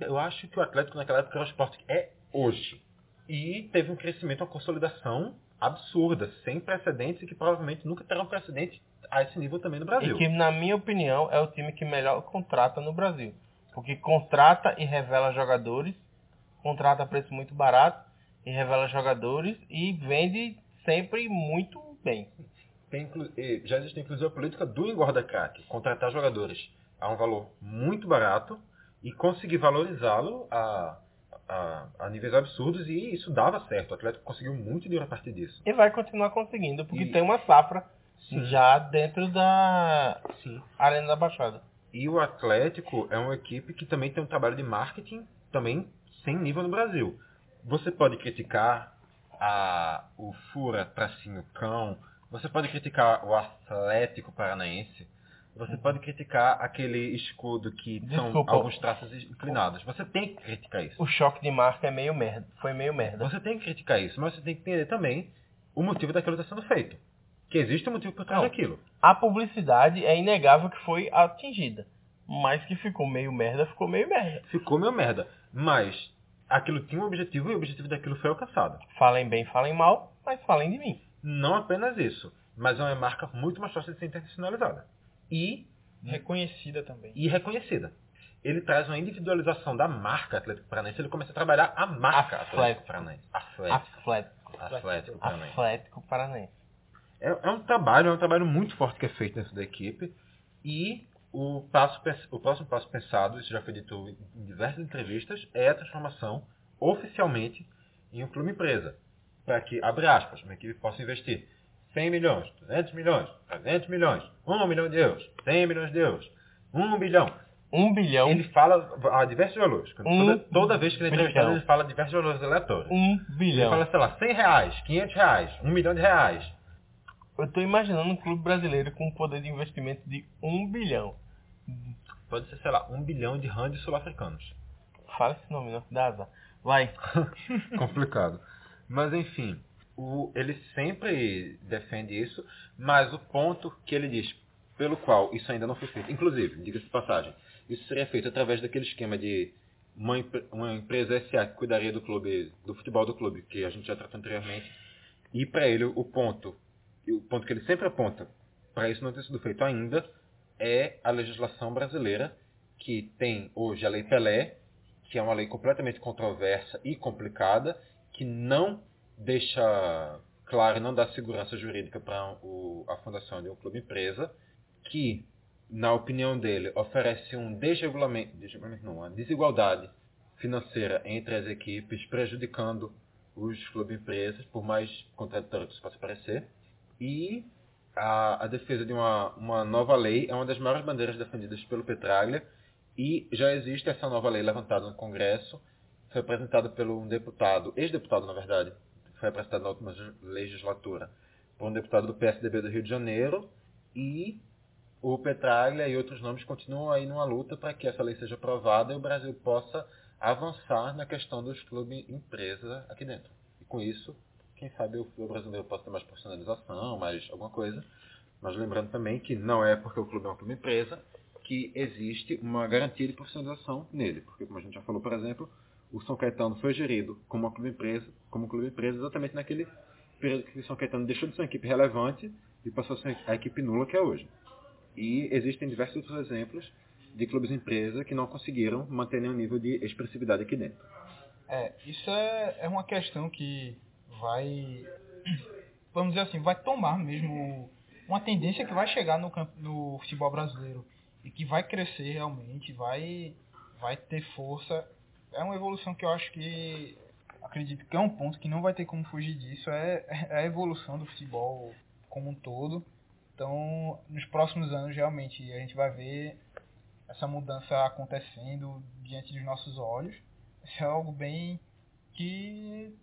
Eu acho que o Atlético naquela época era o esporte que é hoje. E teve um crescimento, uma consolidação absurda, sem precedentes e que provavelmente nunca terá um precedente a esse nível também no E Brasil. que, na minha opinião, é o time que melhor contrata no Brasil. Porque contrata e revela jogadores, contrata a preço muito barato e revela jogadores e vende sempre muito bem. Tem e já existe inclusive a política do engorda craque, contratar jogadores a um valor muito barato e conseguir valorizá-lo a, a, a níveis absurdos e isso dava certo. O Atlético conseguiu muito dinheiro a partir disso. E vai continuar conseguindo, porque E- tem uma safra Sim. já dentro da Sim. Arena da Baixada. E o Atlético é uma equipe que também tem um trabalho de marketing também sem nível no Brasil. Você pode criticar a, o Fura Tracinho Cão, você pode criticar o Atlético Paranaense, você pode criticar aquele escudo que são Desculpa. alguns traços inclinados. Você tem que criticar isso. O choque de marca é meio merda. Foi meio merda. Você tem que criticar isso, mas você tem que entender também o motivo daquilo estar sendo feito. Que existe um motivo por trás Não. daquilo. A publicidade é inegável que foi atingida. Mas que ficou meio merda, ficou meio merda. Ficou meio merda. Mas aquilo tinha um objetivo e o objetivo daquilo foi alcançado. Falem bem, falem mal, mas falem de mim. Não apenas isso, mas é uma marca muito mais fácil de ser internacionalizada. E, Reconhecida também. e reconhecida. Ele traz uma individualização da marca Atlético Paranaense, ele começa a trabalhar a marca Atlético. Paranaense. Atlético. Atlético. Paranaense. Atlético Paranaense. É, é um trabalho, é um trabalho muito forte que é feito dentro da equipe. E o, passo, o próximo passo pensado, isso já foi dito em diversas entrevistas, é a transformação oficialmente em um clube empresa. Para que, abre aspas, uma equipe possa investir 100 milhões, 200 milhões, 300 milhões, 1 milhão de euros, 100 milhões de euros, 1 bilhão. Um bilhão. Ele fala a diversos valores. Um Toda, toda vez que ele é entrevistado, ele fala diversos valores aleatórios. Um Ele bilhão. fala, sei lá, 100 reais, 500 reais, 1 milhão de reais. Eu tô imaginando um clube brasileiro com um poder de investimento de um bilhão. Pode ser, sei lá, 1 bilhão de randes sul-africanos. Fala esse nome, não, que dá. Vai. complicado. Mas enfim, o- ele sempre defende isso, mas o ponto que ele diz pelo qual isso ainda não foi feito, inclusive, diga-se de passagem, isso seria feito através daquele esquema de uma, uma empresa SA que cuidaria do clube, do futebol do clube, que a gente já tratou anteriormente, e para ele o ponto, o ponto que ele sempre aponta para isso não ter sido feito ainda é a legislação brasileira, que tem hoje a Lei Pelé, que é uma lei completamente controversa e complicada, que não deixa claro, não dá segurança jurídica para a fundação de um clube empresa, que, na opinião dele, oferece um desregulamento, desregulamento não, uma desigualdade financeira entre as equipes, prejudicando os clubes empresas, por mais contraditório que isso possa parecer. E a, a defesa de uma, uma nova lei é uma das maiores bandeiras defendidas pelo Petraglia, e já existe essa nova lei levantada no Congresso, foi apresentada pelo um deputado, ex-deputado na verdade, foi apresentada na última legislatura, por um deputado do PSDB do Rio de Janeiro, e o Petraglia e outros nomes continuam aí numa luta para que essa lei seja aprovada e o Brasil possa avançar na questão dos clubes empresa aqui dentro. E com isso, quem sabe o futebol brasileiro possa ter mais profissionalização, mais alguma coisa. Mas lembrando também que não é porque o clube é um clube empresa que existe uma garantia de profissionalização nele. Porque, como a gente já falou, por exemplo, o São Caetano foi gerido como clube empresa, como clube empresa exatamente naquele período que o São Caetano deixou de ser uma equipe relevante e passou a ser a equipe nula que é hoje. E existem diversos outros exemplos de clubes empresa que não conseguiram manter nenhum nível de expressividade aqui dentro. É, isso é, é uma questão que vai, vamos dizer assim, vai tomar mesmo uma tendência que vai chegar no, campo, no futebol brasileiro e que vai crescer realmente, vai, vai ter força. É uma evolução que eu acho que, acredito que é um ponto que não vai ter como fugir disso, é, é a evolução do futebol como um todo. Então, nos próximos anos, realmente, a gente vai ver essa mudança acontecendo diante dos nossos olhos. Isso é algo bem que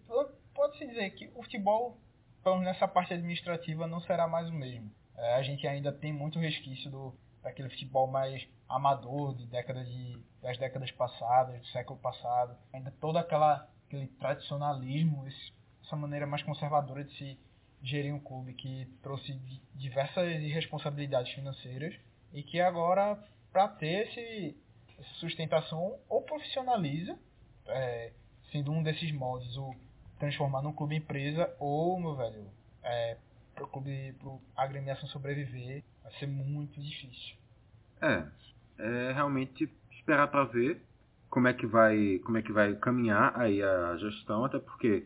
pode-se dizer que o futebol, pelo menos nessa parte administrativa, não será mais o mesmo. É, a gente ainda tem muito resquício do, daquele futebol mais amador de década de, das décadas passadas, do século passado. Ainda todo aquela, aquele tradicionalismo, esse, essa maneira mais conservadora de se gerir um clube que trouxe diversas irresponsabilidades financeiras e que agora, para ter esse, essa sustentação, ou profissionaliza, é, sendo um desses moldes, o transformar num clube empresa, ou, meu velho, é, para o clube, para a agremiação sobreviver, vai ser muito difícil. É, é realmente esperar para ver como é que vai como é que vai caminhar aí a gestão, até porque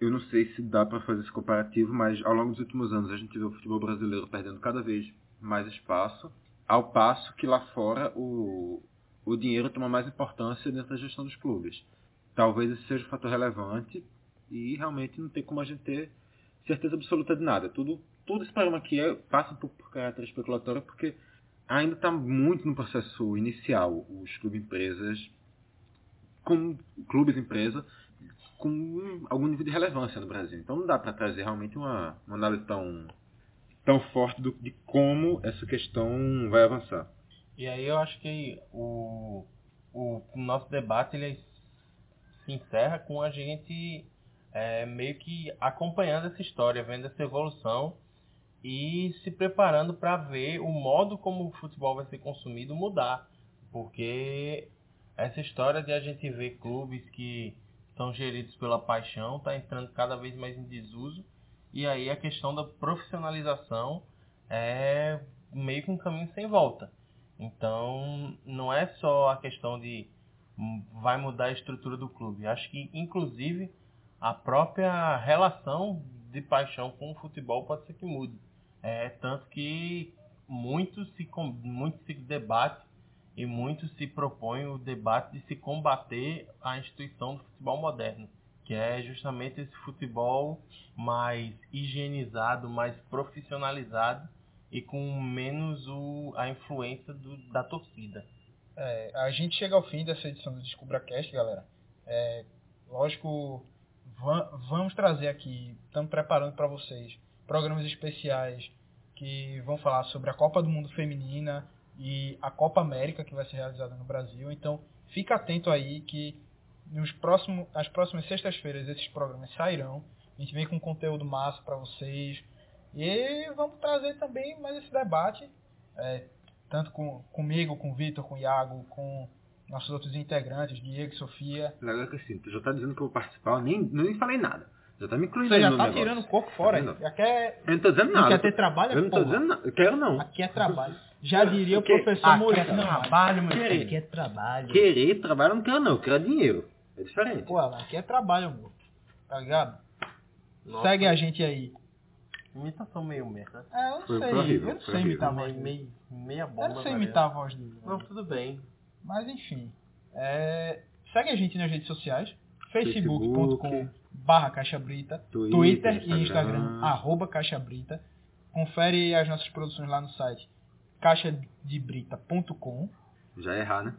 eu não sei se dá para fazer esse comparativo, mas ao longo dos últimos anos a gente vê o futebol brasileiro perdendo cada vez mais espaço, ao passo que lá fora o, o dinheiro toma mais importância dentro da gestão dos clubes. Talvez esse seja um fator relevante e realmente não tem como a gente ter certeza absoluta de nada. Tudo, tudo esse programa aqui é, passa por, por caráter especulatório porque ainda está muito no processo inicial. Os clubes empresas, com clubes empresa, com algum nível de relevância no Brasil. Então não dá para trazer realmente uma, uma análise tão, tão forte do, de como essa questão vai avançar. E aí eu acho que o, o nosso debate ele se encerra com a gente é, meio que acompanhando essa história, vendo essa evolução e se preparando para ver o modo como o futebol vai ser consumido mudar. Porque essa história de a gente ver clubes que são geridos pela paixão está entrando cada vez mais em desuso. E aí a questão da profissionalização é meio que um caminho sem volta. Então não é só a questão de vai mudar a estrutura do clube. Acho que inclusive a própria relação de paixão com o futebol pode ser que mude. É, tanto que muito se, muito se debate e muito se propõe o debate de se combater a instituição do futebol moderno, que é justamente esse futebol mais higienizado, mais profissionalizado e com menos o, a influência do, da torcida. É, a gente chega ao fim dessa edição do DescubraCast, galera. É, lógico, vamos trazer aqui, estamos preparando para vocês programas especiais que vão falar sobre a Copa do Mundo Feminina e a Copa América que vai ser realizada no Brasil. Então, fica atento aí que nos próximos, nas próximas sextas-feiras esses programas sairão. A gente vem com conteúdo massa para vocês. E vamos trazer também mais esse debate, é, tanto com, comigo, com o Vitor, com o Iago, com nossos outros integrantes, Diego e Sofia. Legal que assim, tu já tá dizendo que eu vou participar, eu nem, nem falei nada. Já tá me incluindo Você já no tá negócio. tirando o coco fora. Tá já quer, Eu não tô dizendo não nada. quer ter trabalho, Eu não tô porra. dizendo nada. Eu quero não. Aqui é trabalho. Já diria o Que- professor Aqui Moreira. é trabalho, meu Querer. filho. Aqui é trabalho. Querer trabalho eu não quero não, eu quero dinheiro. É diferente. Pô, aqui é trabalho, amor. Tá ligado? Nossa. Segue a gente aí. Imitação meio merda. É, eu não Foi- sei. horrível, eu não sei imitar a Meio, voz meio, meia bomba. Eu não sei imitar a voz dele. Não, tudo bem. Mas enfim. É, segue a gente nas redes sociais. Facebook, facebook.com barra Caixa Brita, Twitter, Twitter, e Instagram. Instagram, arroba Caixa Brita. Confere as nossas produções lá no site caixadebrita.com. Já é errar, né?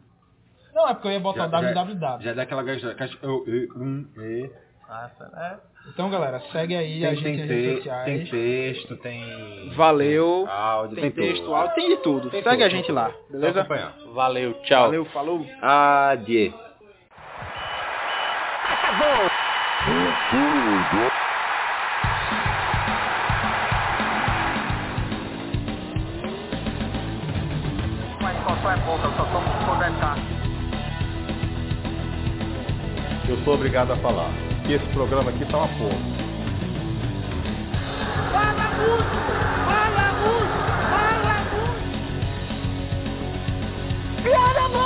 Não, é porque eu ia botar Já- já- www. Já dá aquela gaja. caixa- eu- eu- um, e. Ah, será? Então, galera, segue aí a Tem, gente tem, nas redes sociais. tem texto, tem. Valeu. Áudio, Tem tudo. texto, áudio, tem de tudo. Tem Segue tudo, a tem gente tudo. lá, beleza? Valeu, tchau. Valeu, falou. Adie. A pouca, eu sou obrigado a falar que esse programa aqui tá uma porra. Fala muito! Fala muito! Fala muito! Piada morta!